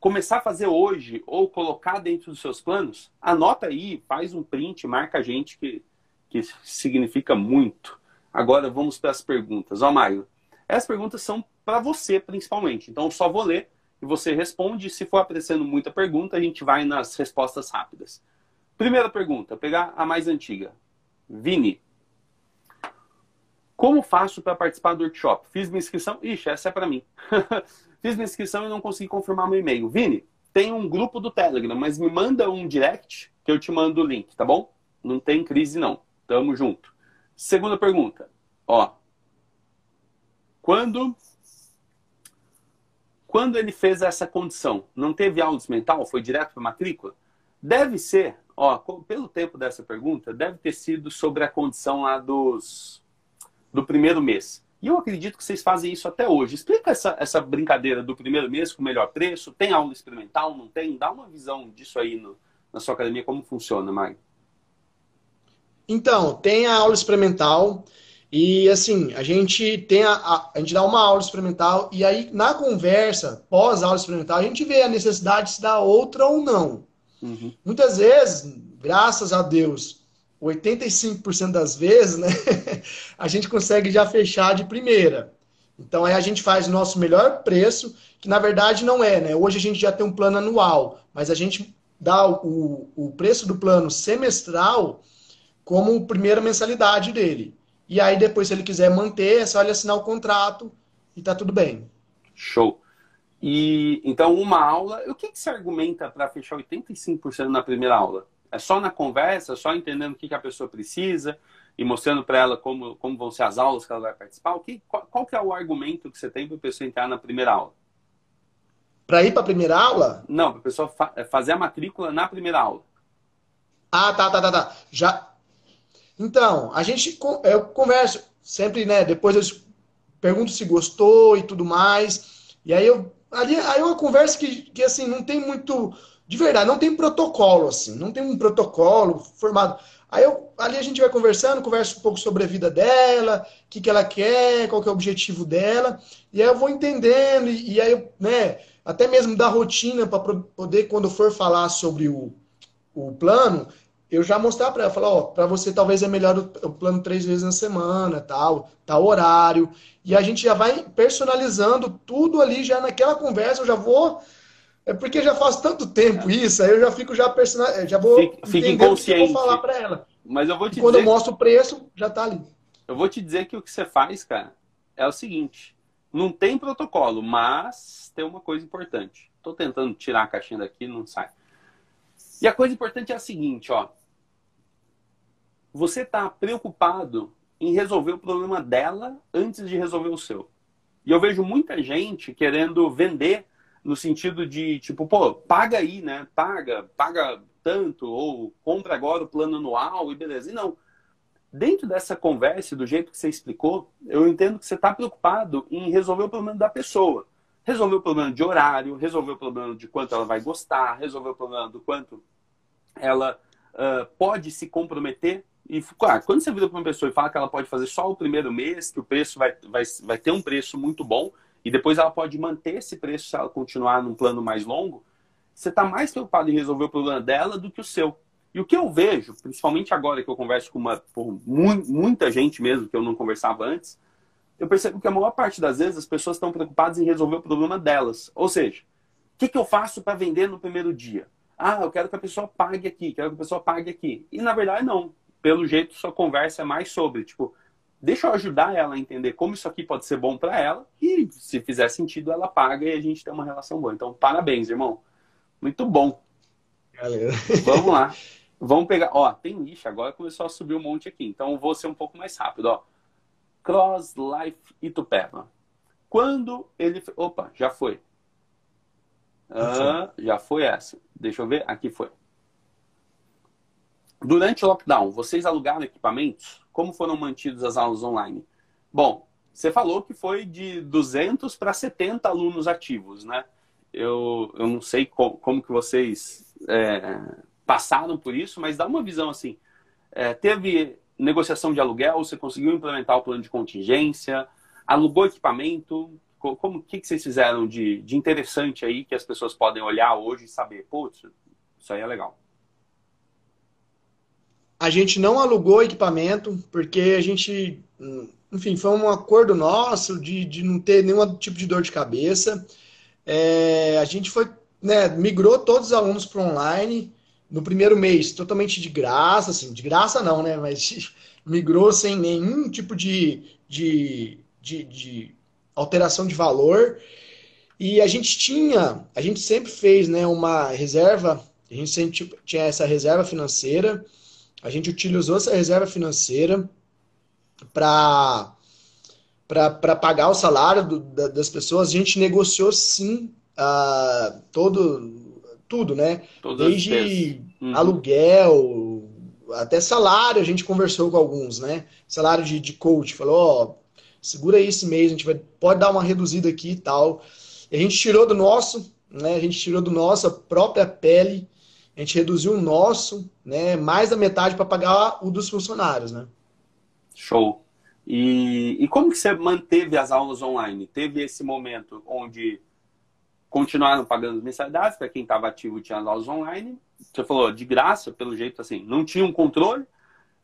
começar a fazer hoje ou colocar dentro dos seus planos, anota aí, faz um print, marca a gente que, que significa muito. Agora vamos para as perguntas. Ó, Maio, essas perguntas são para você principalmente. Então só vou ler e você responde. Se for aparecendo muita pergunta, a gente vai nas respostas rápidas. Primeira pergunta, pegar a mais antiga. Vini, como faço para participar do workshop? Fiz minha inscrição. Ixi, essa é para mim. [LAUGHS] Fiz minha inscrição e não consegui confirmar meu e-mail. Vini, tem um grupo do Telegram, mas me manda um direct que eu te mando o link, tá bom? Não tem crise, não. Tamo junto. Segunda pergunta. Ó. Quando. Quando ele fez essa condição, não teve aula mental? Foi direto para matrícula? Deve ser, ó, pelo tempo dessa pergunta, deve ter sido sobre a condição lá dos do primeiro mês. E eu acredito que vocês fazem isso até hoje. Explica essa, essa brincadeira do primeiro mês com o melhor preço. Tem aula experimental? Não tem? Dá uma visão disso aí no, na sua academia, como funciona, Mag. Então, tem a aula experimental. E assim, a gente tem a, a, a, gente dá uma aula experimental e aí na conversa, pós aula experimental, a gente vê a necessidade de se dar outra ou não. Uhum. Muitas vezes, graças a Deus, 85% das vezes, né, [LAUGHS] a gente consegue já fechar de primeira. Então aí a gente faz o nosso melhor preço, que na verdade não é, né? Hoje a gente já tem um plano anual, mas a gente dá o, o preço do plano semestral como primeira mensalidade dele. E aí depois, se ele quiser manter, é só ele assinar o contrato e tá tudo bem. Show. E então uma aula, o que, que se argumenta para fechar 85% na primeira aula? É só na conversa, só entendendo o que, que a pessoa precisa e mostrando para ela como, como vão ser as aulas que ela vai participar. O que, qual, qual que é o argumento que você tem para a pessoa entrar na primeira aula? Para ir para a primeira aula? Não, para a pessoa fa é fazer a matrícula na primeira aula. Ah, tá, tá, tá, tá. Já. Então, a gente eu converso sempre, né? Depois eu pergunto se gostou e tudo mais. E aí eu ali aí é uma conversa que, que assim não tem muito de verdade, não tem protocolo, assim, não tem um protocolo formado. Aí eu, ali a gente vai conversando, conversa um pouco sobre a vida dela, o que, que ela quer, qual que é o objetivo dela, e aí eu vou entendendo, e, e aí, né, até mesmo da rotina, para poder, quando for falar sobre o, o plano, eu já mostrar para ela, falar, ó, para você talvez é melhor o, plano três vezes na semana, tal, tal horário, e a gente já vai personalizando tudo ali já naquela conversa, eu já vou é porque já faz tanto tempo isso, aí eu já fico já personal, já vou fica, fica inconsciente. eu vou falar para ela. Mas eu vou te e quando dizer... eu mostro o preço, já tá ali. Eu vou te dizer que o que você faz, cara, é o seguinte: não tem protocolo, mas tem uma coisa importante. Tô tentando tirar a caixinha daqui, não sai. E a coisa importante é a seguinte, ó. Você tá preocupado em resolver o problema dela antes de resolver o seu. E eu vejo muita gente querendo vender no sentido de, tipo, pô, paga aí, né? Paga, paga tanto, ou compra agora o plano anual e beleza. E não. Dentro dessa conversa, do jeito que você explicou, eu entendo que você está preocupado em resolver o problema da pessoa. Resolver o problema de horário, resolver o problema de quanto ela vai gostar, resolver o problema do quanto ela uh, pode se comprometer. E, claro, quando você vira para uma pessoa e fala que ela pode fazer só o primeiro mês, que o preço vai, vai, vai ter um preço muito bom, e depois ela pode manter esse preço se ela continuar num plano mais longo, você está mais preocupado em resolver o problema dela do que o seu. E o que eu vejo, principalmente agora que eu converso com uma, por muita gente mesmo que eu não conversava antes, eu percebo que a maior parte das vezes as pessoas estão preocupadas em resolver o problema delas. Ou seja, o que, que eu faço para vender no primeiro dia? Ah, eu quero que a pessoa pague aqui, quero que a pessoa pague aqui. E na verdade, não. Pelo jeito, sua conversa é mais sobre, tipo, deixa eu ajudar ela a entender como isso aqui pode ser bom para ela e se fizer sentido ela paga e a gente tem uma relação boa. Então, parabéns, irmão. Muito bom. Valeu. Vamos lá. [LAUGHS] Vamos pegar. Ó, tem lixo, agora começou a subir um monte aqui. Então, vou ser um pouco mais rápido, ó. Cross Life Itupeva. Quando ele. Opa, já foi. Ah, já foi essa. Deixa eu ver. Aqui foi. Durante o lockdown, vocês alugaram equipamentos? Como foram mantidas as aulas online? Bom, você falou que foi de 200 para 70 alunos ativos, né? Eu, eu não sei como, como que vocês é, passaram por isso, mas dá uma visão assim. É, teve negociação de aluguel, você conseguiu implementar o plano de contingência, alugou equipamento, como que, que vocês fizeram de, de interessante aí que as pessoas podem olhar hoje e saber, putz, isso aí é legal. A gente não alugou equipamento, porque a gente, enfim, foi um acordo nosso de, de não ter nenhum tipo de dor de cabeça. É, a gente foi, né, migrou todos os alunos para online no primeiro mês, totalmente de graça, assim, de graça não, né, mas [LAUGHS] migrou sem nenhum tipo de, de, de, de alteração de valor. E a gente tinha, a gente sempre fez, né, uma reserva, a gente sempre tinha essa reserva financeira, a gente utilizou essa reserva financeira para para pagar o salário do, da, das pessoas. A gente negociou sim uh, todo tudo, né? Todas Desde uhum. aluguel até salário, a gente conversou com alguns, né? Salário de, de coach, falou, ó, oh, segura aí esse mês, a gente vai, pode dar uma reduzida aqui e tal. E a gente tirou do nosso, né? A gente tirou do nossa própria pele a gente reduziu o nosso, né, mais da metade para pagar o dos funcionários, né? Show. E, e como que você manteve as aulas online? Teve esse momento onde continuaram pagando mensalidades para quem estava ativo tinha as aulas online. Você falou de graça, pelo jeito assim, não tinha um controle,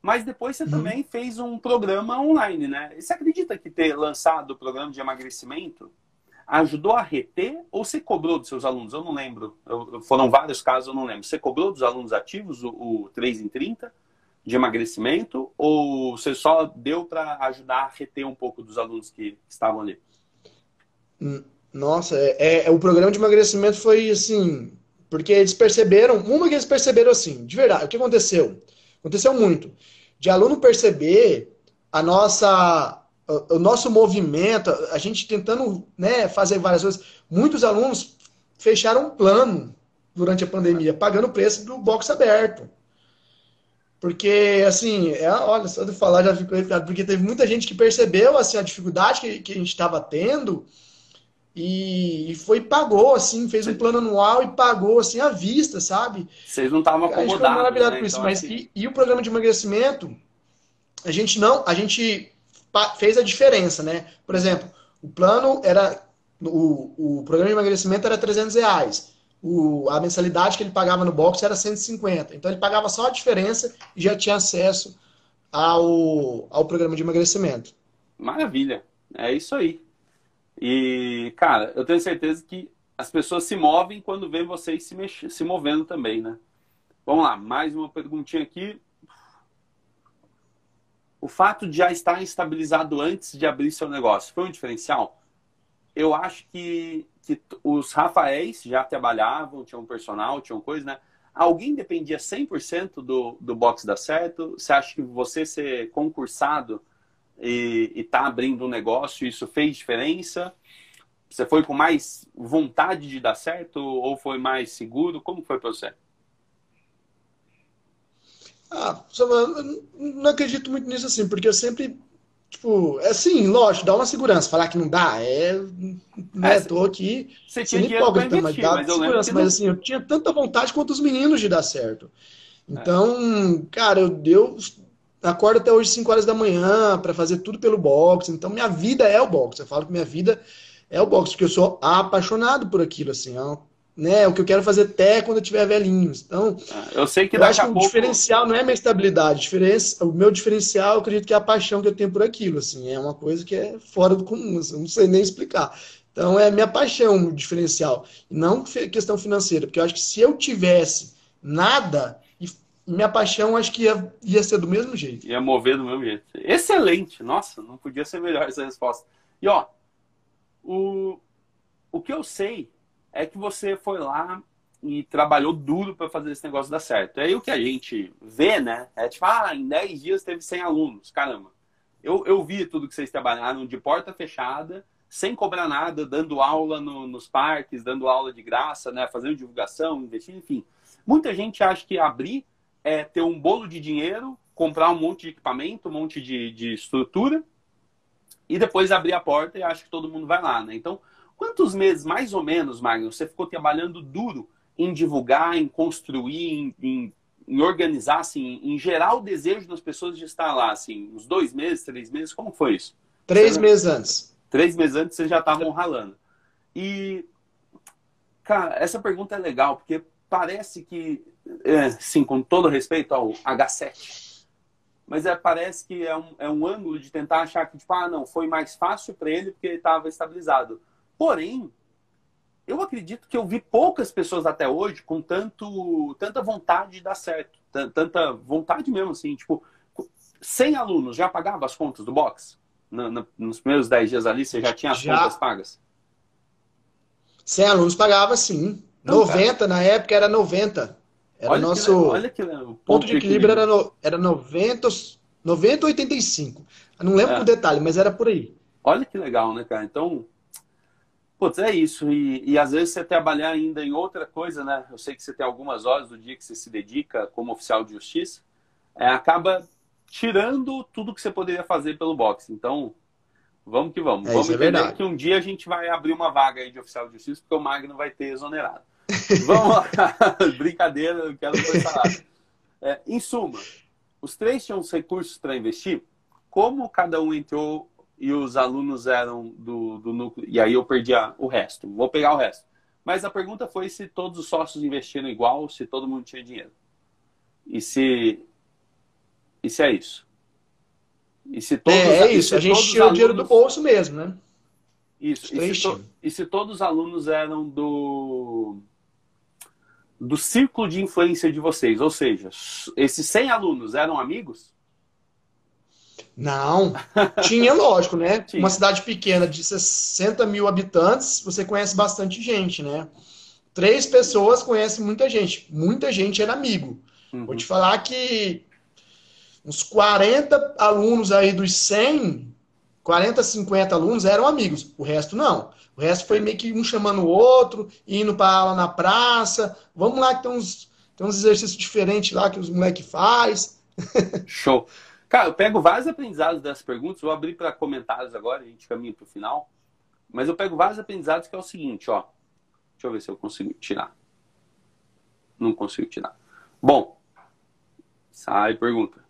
mas depois você uhum. também fez um programa online, né? E você acredita que ter lançado o programa de emagrecimento ajudou a reter ou você cobrou dos seus alunos? Eu não lembro. Eu, foram vários casos, eu não lembro. Você cobrou dos alunos ativos o, o 3 em 30 de emagrecimento ou você só deu para ajudar a reter um pouco dos alunos que estavam ali? Nossa, é, é, é, o programa de emagrecimento foi assim, porque eles perceberam, uma que eles perceberam assim, de verdade, o que aconteceu? Aconteceu muito. De aluno perceber a nossa o nosso movimento, a gente tentando né, fazer várias coisas, muitos alunos fecharam um plano durante a pandemia, pagando o preço do box aberto. Porque, assim, é, olha, só de falar já ficou arrepiado, porque teve muita gente que percebeu assim, a dificuldade que, que a gente estava tendo e, foi pagou, assim, fez um plano anual e pagou, assim, à vista, sabe? Vocês não estavam acomodados, maravilhado né? com isso, então, mas assim... e, e, o programa de emagrecimento, a gente não, a gente fez a diferença, né? Por exemplo, o plano era, o, o programa de emagrecimento era 300 reais, o, a mensalidade que ele pagava no box era 150, então ele pagava só a diferença e já tinha acesso ao, ao programa de emagrecimento. Maravilha, é isso aí. E, cara, eu tenho certeza que as pessoas se movem quando vêem vocês se, mex... se movendo também, né? Vamos lá, mais uma perguntinha aqui. O fato de já estar estabilizado antes de abrir seu negócio foi um diferencial? Eu acho que, que os Rafaéis já trabalhavam, tinham personal, tinham coisa, né? Alguém dependia 100% do, do box dar certo? Você acha que você ser concursado e está abrindo um negócio, isso fez diferença? Você foi com mais vontade de dar certo ou foi mais seguro? Como foi para você? Ah, não acredito muito nisso assim, porque eu sempre, tipo, é assim, lógico, dá uma segurança. Falar que não dá, é. Né, é, tô aqui. Você tinha pra investir, mas dá mas segurança. Mas assim, eu tinha tanta vontade quanto os meninos de dar certo. Então, é. cara, eu deu acordo até hoje 5 horas da manhã para fazer tudo pelo boxe. Então, minha vida é o boxe. Eu falo que minha vida é o boxe, porque eu sou apaixonado por aquilo, assim. É, né, o que eu quero fazer até quando eu tiver velhinho. Então, eu sei que eu acho que pouco... o diferencial não é minha estabilidade. Diferença, o meu diferencial, eu acredito que é a paixão que eu tenho por aquilo, assim. É uma coisa que é fora do comum, assim, não sei nem explicar. Então, é minha paixão o diferencial. Não questão financeira, porque eu acho que se eu tivesse nada, minha paixão acho que ia, ia ser do mesmo jeito. Ia mover do mesmo jeito. Excelente! Nossa, não podia ser melhor essa resposta. E ó, o, o que eu sei é que você foi lá e trabalhou duro para fazer esse negócio dar certo. Aí o que a gente vê, né? É tipo, ah, em 10 dias teve 100 alunos. Caramba. Eu, eu vi tudo que vocês trabalharam de porta fechada, sem cobrar nada, dando aula no, nos parques, dando aula de graça, né? Fazendo divulgação, investindo, enfim. Muita gente acha que abrir é ter um bolo de dinheiro, comprar um monte de equipamento, um monte de, de estrutura e depois abrir a porta e acho que todo mundo vai lá, né? Então, quantos meses, mais ou menos, Magno, você ficou trabalhando duro em divulgar, em construir, em, em, em, organizar, assim, em gerar o desejo das pessoas de estar lá, assim, uns dois meses, três meses, como foi isso? Três você, meses antes. Três meses antes vocês já estavam ralando. E, cara, essa pergunta é legal, porque parece que é, sim, com todo respeito ao H7, mas é, parece que é um, é um ângulo de tentar achar que, tipo, ah, não, foi mais fácil para ele porque ele estava estabilizado. Porém, eu acredito que eu vi poucas pessoas até hoje com tanto, tanta vontade de dar certo. Tanta vontade mesmo, assim, tipo, 100 alunos já pagava as contas do box? No, no, nos primeiros 10 dias ali, você já tinha as já. contas pagas? 100 alunos pagava, sim. Então, 90, cara. na época era 90. Era olha nosso que, olha que, ponto, ponto de equilíbrio, era, no, era 90, 90 ou 85. Eu não lembro é. o detalhe, mas era por aí. Olha que legal, né, cara? Então, putz, é isso. E, e às vezes você trabalhar ainda em outra coisa, né? Eu sei que você tem algumas horas do dia que você se dedica como oficial de justiça, é, acaba tirando tudo que você poderia fazer pelo boxe. Então, vamos que vamos. É, vamos é entender que um dia a gente vai abrir uma vaga aí de oficial de justiça, porque o Magno vai ter exonerado. Vamos lá. [LAUGHS] Brincadeira, eu quero começar é, Em suma, os três tinham os recursos para investir. Como cada um entrou e os alunos eram do, do núcleo. E aí eu perdi a, o resto. Vou pegar o resto. Mas a pergunta foi se todos os sócios investiram igual, se todo mundo tinha dinheiro. E se. E se é isso? E se todos, é, é isso. A gente tirou alunos... dinheiro do bolso mesmo, né? Isso. E se, to... e se todos os alunos eram do do círculo de influência de vocês? Ou seja, esses 100 alunos eram amigos? Não. Tinha, [LAUGHS] lógico, né? Tinha. Uma cidade pequena de 60 mil habitantes, você conhece bastante gente, né? Três pessoas conhecem muita gente. Muita gente era amigo. Uhum. Vou te falar que uns 40 alunos aí dos 100, 40, 50 alunos eram amigos. O resto não. O resto foi meio que um chamando o outro, indo para aula na praça. Vamos lá que tem uns, tem uns exercícios diferentes lá que os moleques faz. Show. Cara, eu pego vários aprendizados dessas perguntas, vou abrir para comentários agora, a gente caminha para o final. mas eu pego vários aprendizados que é o seguinte, ó. Deixa eu ver se eu consigo tirar. Não consigo tirar. Bom, sai pergunta.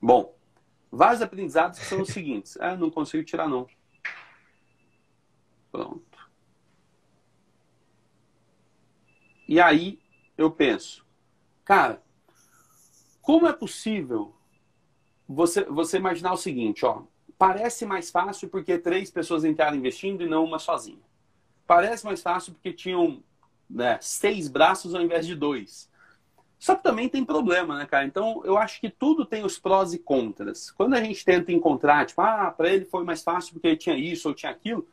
Bom, vários aprendizados que são os seguintes. Ah, [LAUGHS] não consigo tirar não. Pronto. E aí eu penso, cara, como é possível você, você imaginar o seguinte, ó, parece mais fácil porque três pessoas entraram investindo e não uma sozinha. Parece mais fácil porque tinham né, seis braços ao invés de dois. Só que também tem problema, né, cara? Então, eu acho que tudo tem os prós e contras. Quando a gente tenta encontrar, tipo, ah, para ele foi mais fácil porque ele tinha isso ou tinha aquilo,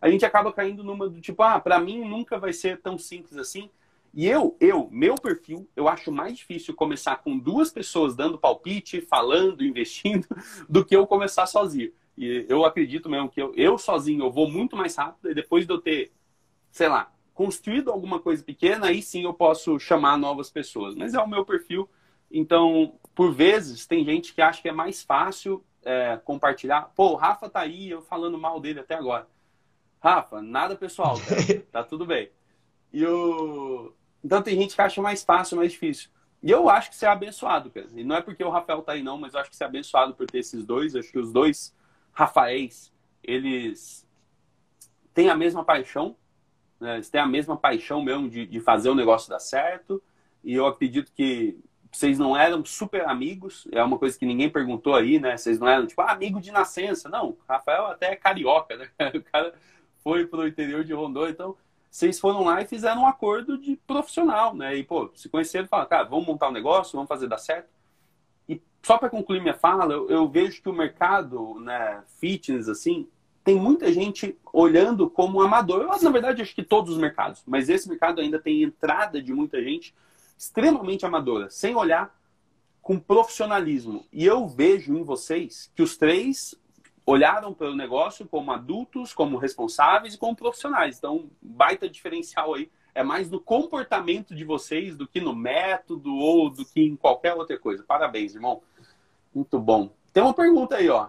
a gente acaba caindo numa do tipo, ah, para mim nunca vai ser tão simples assim. E eu, eu, meu perfil, eu acho mais difícil começar com duas pessoas dando palpite, falando, investindo, [LAUGHS] do que eu começar sozinho. E eu acredito mesmo que eu, eu sozinho eu vou muito mais rápido e depois de eu ter, sei lá, construído alguma coisa pequena, aí sim eu posso chamar novas pessoas. Mas é o meu perfil. Então, por vezes, tem gente que acha que é mais fácil é, compartilhar. Pô, o Rafa tá aí, eu falando mal dele até agora. Rafa, nada pessoal, tá, [LAUGHS] tá tudo bem. E o... Então tem gente que acha mais fácil, mais difícil. E eu acho que você é abençoado, cara. E não é porque o Rafael tá aí, não, mas eu acho que você é abençoado por ter esses dois. Acho que os dois Rafaéis, eles têm a mesma paixão, né? eles têm a mesma paixão mesmo de, de fazer o negócio dar certo. E eu acredito que vocês não eram super amigos, é uma coisa que ninguém perguntou aí, né? Vocês não eram, tipo, ah, amigo de nascença. Não, Rafael até é carioca, né? [LAUGHS] O cara foi pro interior de Rondônia, então vocês foram lá e fizeram um acordo de profissional, né? E, pô, se conheceram e falaram, cara, vamos montar um negócio, vamos fazer dar certo. E só para concluir minha fala, eu, eu, vejo que o mercado, né, fitness, assim, tem muita gente olhando como amador. Eu, na verdade, acho que todos os mercados, mas esse mercado ainda tem entrada de muita gente extremamente amadora, sem olhar com profissionalismo. E eu vejo em vocês que os três olharam para o negócio como adultos, como responsáveis e como profissionais. Então, baita diferencial aí. É mais no comportamento de vocês do que no método ou do que em qualquer outra coisa. Parabéns, irmão. Muito bom. Tem uma pergunta aí, ó.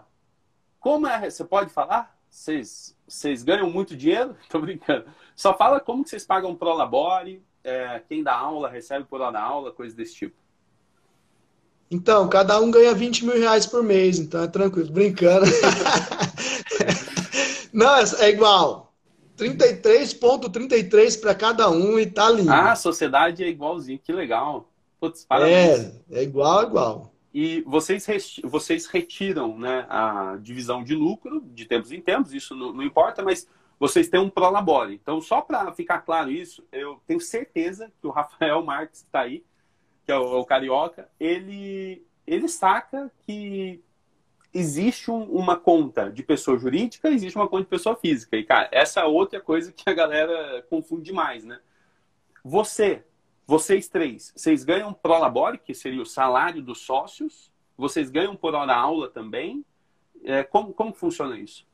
Como é? Você pode falar? Vocês, vocês ganham muito dinheiro? [LAUGHS] Tô brincando. Só fala como que vocês pagam pro labore, é, quem dá aula recebe por hora aula, coisa desse tipo. Então, cada um ganha 20 mil reais por mês, então é tranquilo, brincando. [LAUGHS] Não, é, é igual. 33,33 para cada um e tá lindo. Ah, a sociedade é igualzinho, que legal. Putz, parabéns. É, é igual, igual. E vocês, vocês retiram né, a divisão de lucro de tempos em tempos, isso não, não importa, mas vocês têm um prolabore. Então, só para ficar claro isso, eu tenho certeza que o Rafael Marques está aí, que é o, o Carioca, ele, ele saca que existe um, uma conta de pessoa jurídica, existe uma conta de pessoa física. E, cara, essa é outra coisa que a galera confunde demais, né? Você, vocês três, vocês ganham pro labore, que seria o salário dos sócios, vocês ganham por hora aula também. É, como, como funciona isso?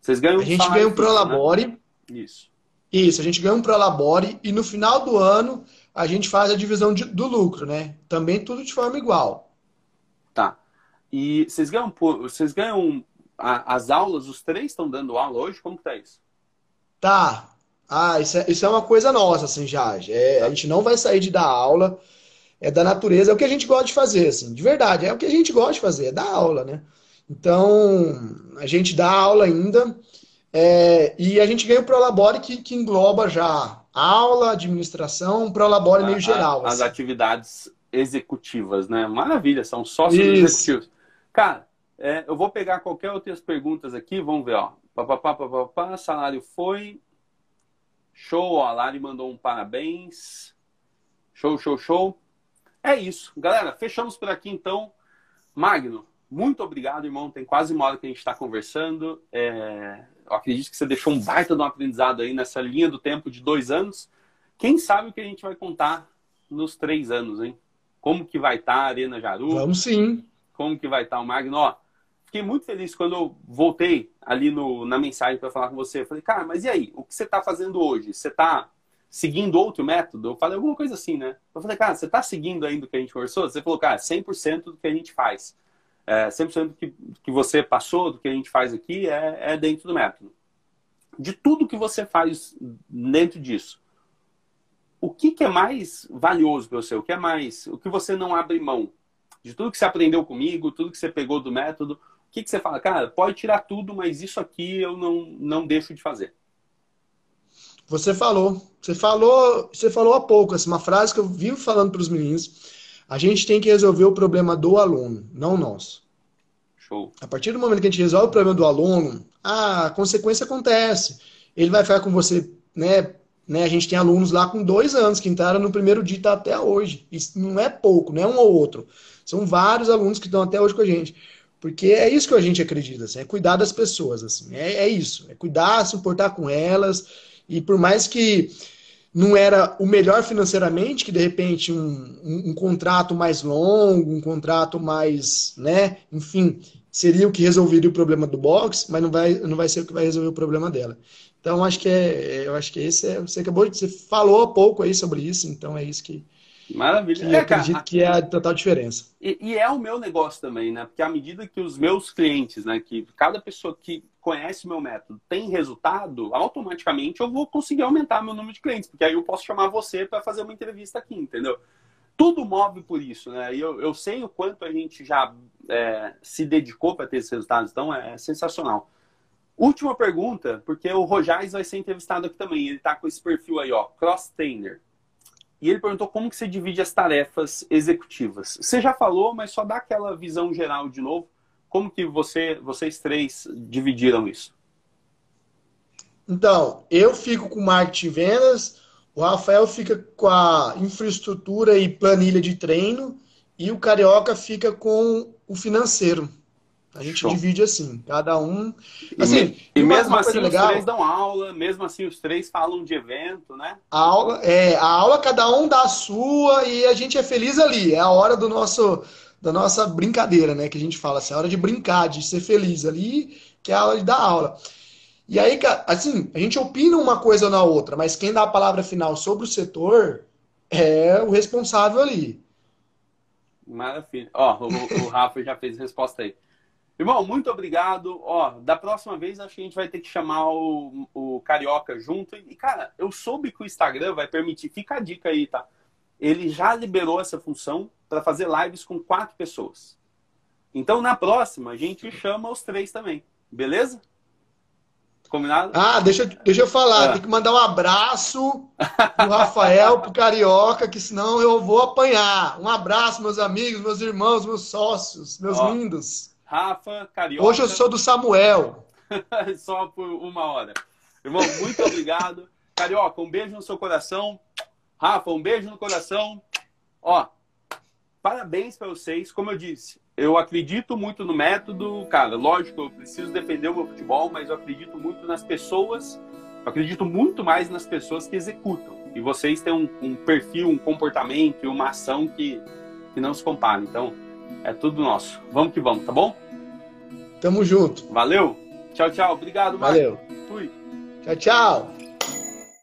Vocês ganham A gente ganha um pro labore. Né? Isso. Isso, a gente ganha um pro labore e no final do ano a gente faz a divisão de, do lucro, né? Também tudo de forma igual. Tá. E vocês ganham, vocês ganham a, as aulas, os três estão dando aula hoje? Como que tá isso? Tá. Ah, isso é, isso é uma coisa nossa, assim, já. É, tá. A gente não vai sair de dar aula. É da natureza, é o que a gente gosta de fazer, assim. De verdade, é o que a gente gosta de fazer, é dar aula, né? Então, a gente dá aula ainda. É, e a gente ganha o Prolabore que, que engloba já aula, administração, Prolabore meio geral. As assim. atividades executivas, né? Maravilha, são sócios Isso. executivos. Cara, é, eu vou pegar qualquer outras perguntas aqui, vamos ver, ó. Papapá, papapá, salário foi. Show, ó, a Lari mandou um parabéns. Show, show, show. É isso. Galera, fechamos por aqui então. Magno, muito obrigado, irmão. Tem quase uma hora que a gente está conversando. É eu acredito que você deixou um baita de um aprendizado aí nessa linha do tempo de dois anos. Quem sabe o que a gente vai contar nos três anos, hein? Como que vai estar tá a Arena Jaru? Vamos sim. Como que vai estar tá o Magno? Ó, fiquei muito feliz quando eu voltei ali no, na mensagem para falar com você. Eu falei, cara, mas e aí? O que você está fazendo hoje? Você está seguindo outro método? Eu falei alguma coisa assim, né? Eu falei, cara, você está seguindo ainda o que a gente conversou? Você falou, cara, 100% do que a gente faz é, 100% do que, que você passou, do que a gente faz aqui, é, é dentro do método. de tudo que você faz dentro disso, o que, que é mais valioso para você? O que é mais? O que você não abre mão? De tudo que você aprendeu comigo, tudo que você pegou do método, o que, que você fala? Cara, pode tirar tudo, mas isso aqui eu não, não deixo de fazer. Você falou. Você falou, você falou há pouco, essa uma frase que eu vivo falando para os meninos. A gente tem que resolver o problema do aluno, não nosso. Show. A partir do momento que a gente resolve o problema do aluno, a consequência acontece. Ele vai ficar com você, né? né? A gente tem alunos lá com dois anos que entraram no primeiro dia tá até hoje. Isso não é pouco, não é um ou outro. São vários alunos que estão até hoje com a gente. Porque é isso que a gente acredita, assim, é cuidar das pessoas, assim, é, é isso, é cuidar, se importar com elas, e por mais que não era o melhor financeiramente, que de repente um, um, um, contrato mais longo, um contrato mais, né, enfim, seria o que resolveria o problema do box, mas não vai, não vai ser o que vai resolver o problema dela. Então acho que é, eu acho que esse é, você acabou de, você falou há pouco aí sobre isso, então é isso que Maravilha. Que é, acredito cara, que é a total diferença. E, e, é o meu negócio também, né? Porque à medida que os meus clientes, né, que cada pessoa que conhece meu método tem resultado, automaticamente eu vou conseguir aumentar meu número de clientes, porque aí eu posso chamar você para fazer uma entrevista aqui, entendeu? Tudo move por isso, né? E eu, eu sei o quanto a gente já é, se dedicou para ter esses resultados, então é sensacional. Última pergunta, porque o Rojais vai ser entrevistado aqui também. Ele está com esse perfil aí, ó, Cross Trainer. E ele perguntou como que você divide as tarefas executivas. Você já falou, mas só dá aquela visão geral de novo. Como que você, vocês três dividiram isso? Então, eu fico com marketing e vendas, o Rafael fica com a infraestrutura e planilha de treino e o Carioca fica com o financeiro. A gente Show. divide assim, cada um. Assim, e, e mesmo assim legal, os três dão aula, mesmo assim os três falam de evento, né? A aula, é, a aula cada um dá a sua e a gente é feliz ali. É a hora do nosso da nossa brincadeira, né? Que a gente fala assim, a hora de brincar, de ser feliz ali, que é a hora de dar aula. E aí, assim, a gente opina uma coisa na outra, mas quem dá a palavra final sobre o setor é o responsável ali. Maravilha. Ó, o, o Rafa já fez a resposta aí. Irmão, muito obrigado. Ó, da próxima vez acho que a gente vai ter que chamar o, o Carioca junto. E, cara, eu soube que o Instagram vai permitir. Fica a dica aí, tá? Ele já liberou essa função para fazer lives com quatro pessoas. Então, na próxima, a gente chama os três também. Beleza? Combinado? Ah, deixa, deixa eu falar. Ah. Tem que mandar um abraço pro Rafael, pro Carioca, que senão eu vou apanhar. Um abraço, meus amigos, meus irmãos, meus sócios, meus Ó. lindos. Rafa, Carioca. Hoje eu sou do Samuel. [LAUGHS] Só por uma hora. Irmão, muito obrigado. Carioca, um beijo no seu coração. Rafa, um beijo no coração. Ó, parabéns para vocês. Como eu disse, eu acredito muito no método. Cara, lógico, eu preciso defender o meu futebol, mas eu acredito muito nas pessoas. Eu acredito muito mais nas pessoas que executam. E vocês têm um, um perfil, um comportamento e uma ação que, que não se compara. Então, é tudo nosso. Vamos que vamos, tá bom? Tamo junto. Valeu. Tchau, tchau. Obrigado, Valeu. Fui. Tchau, tchau.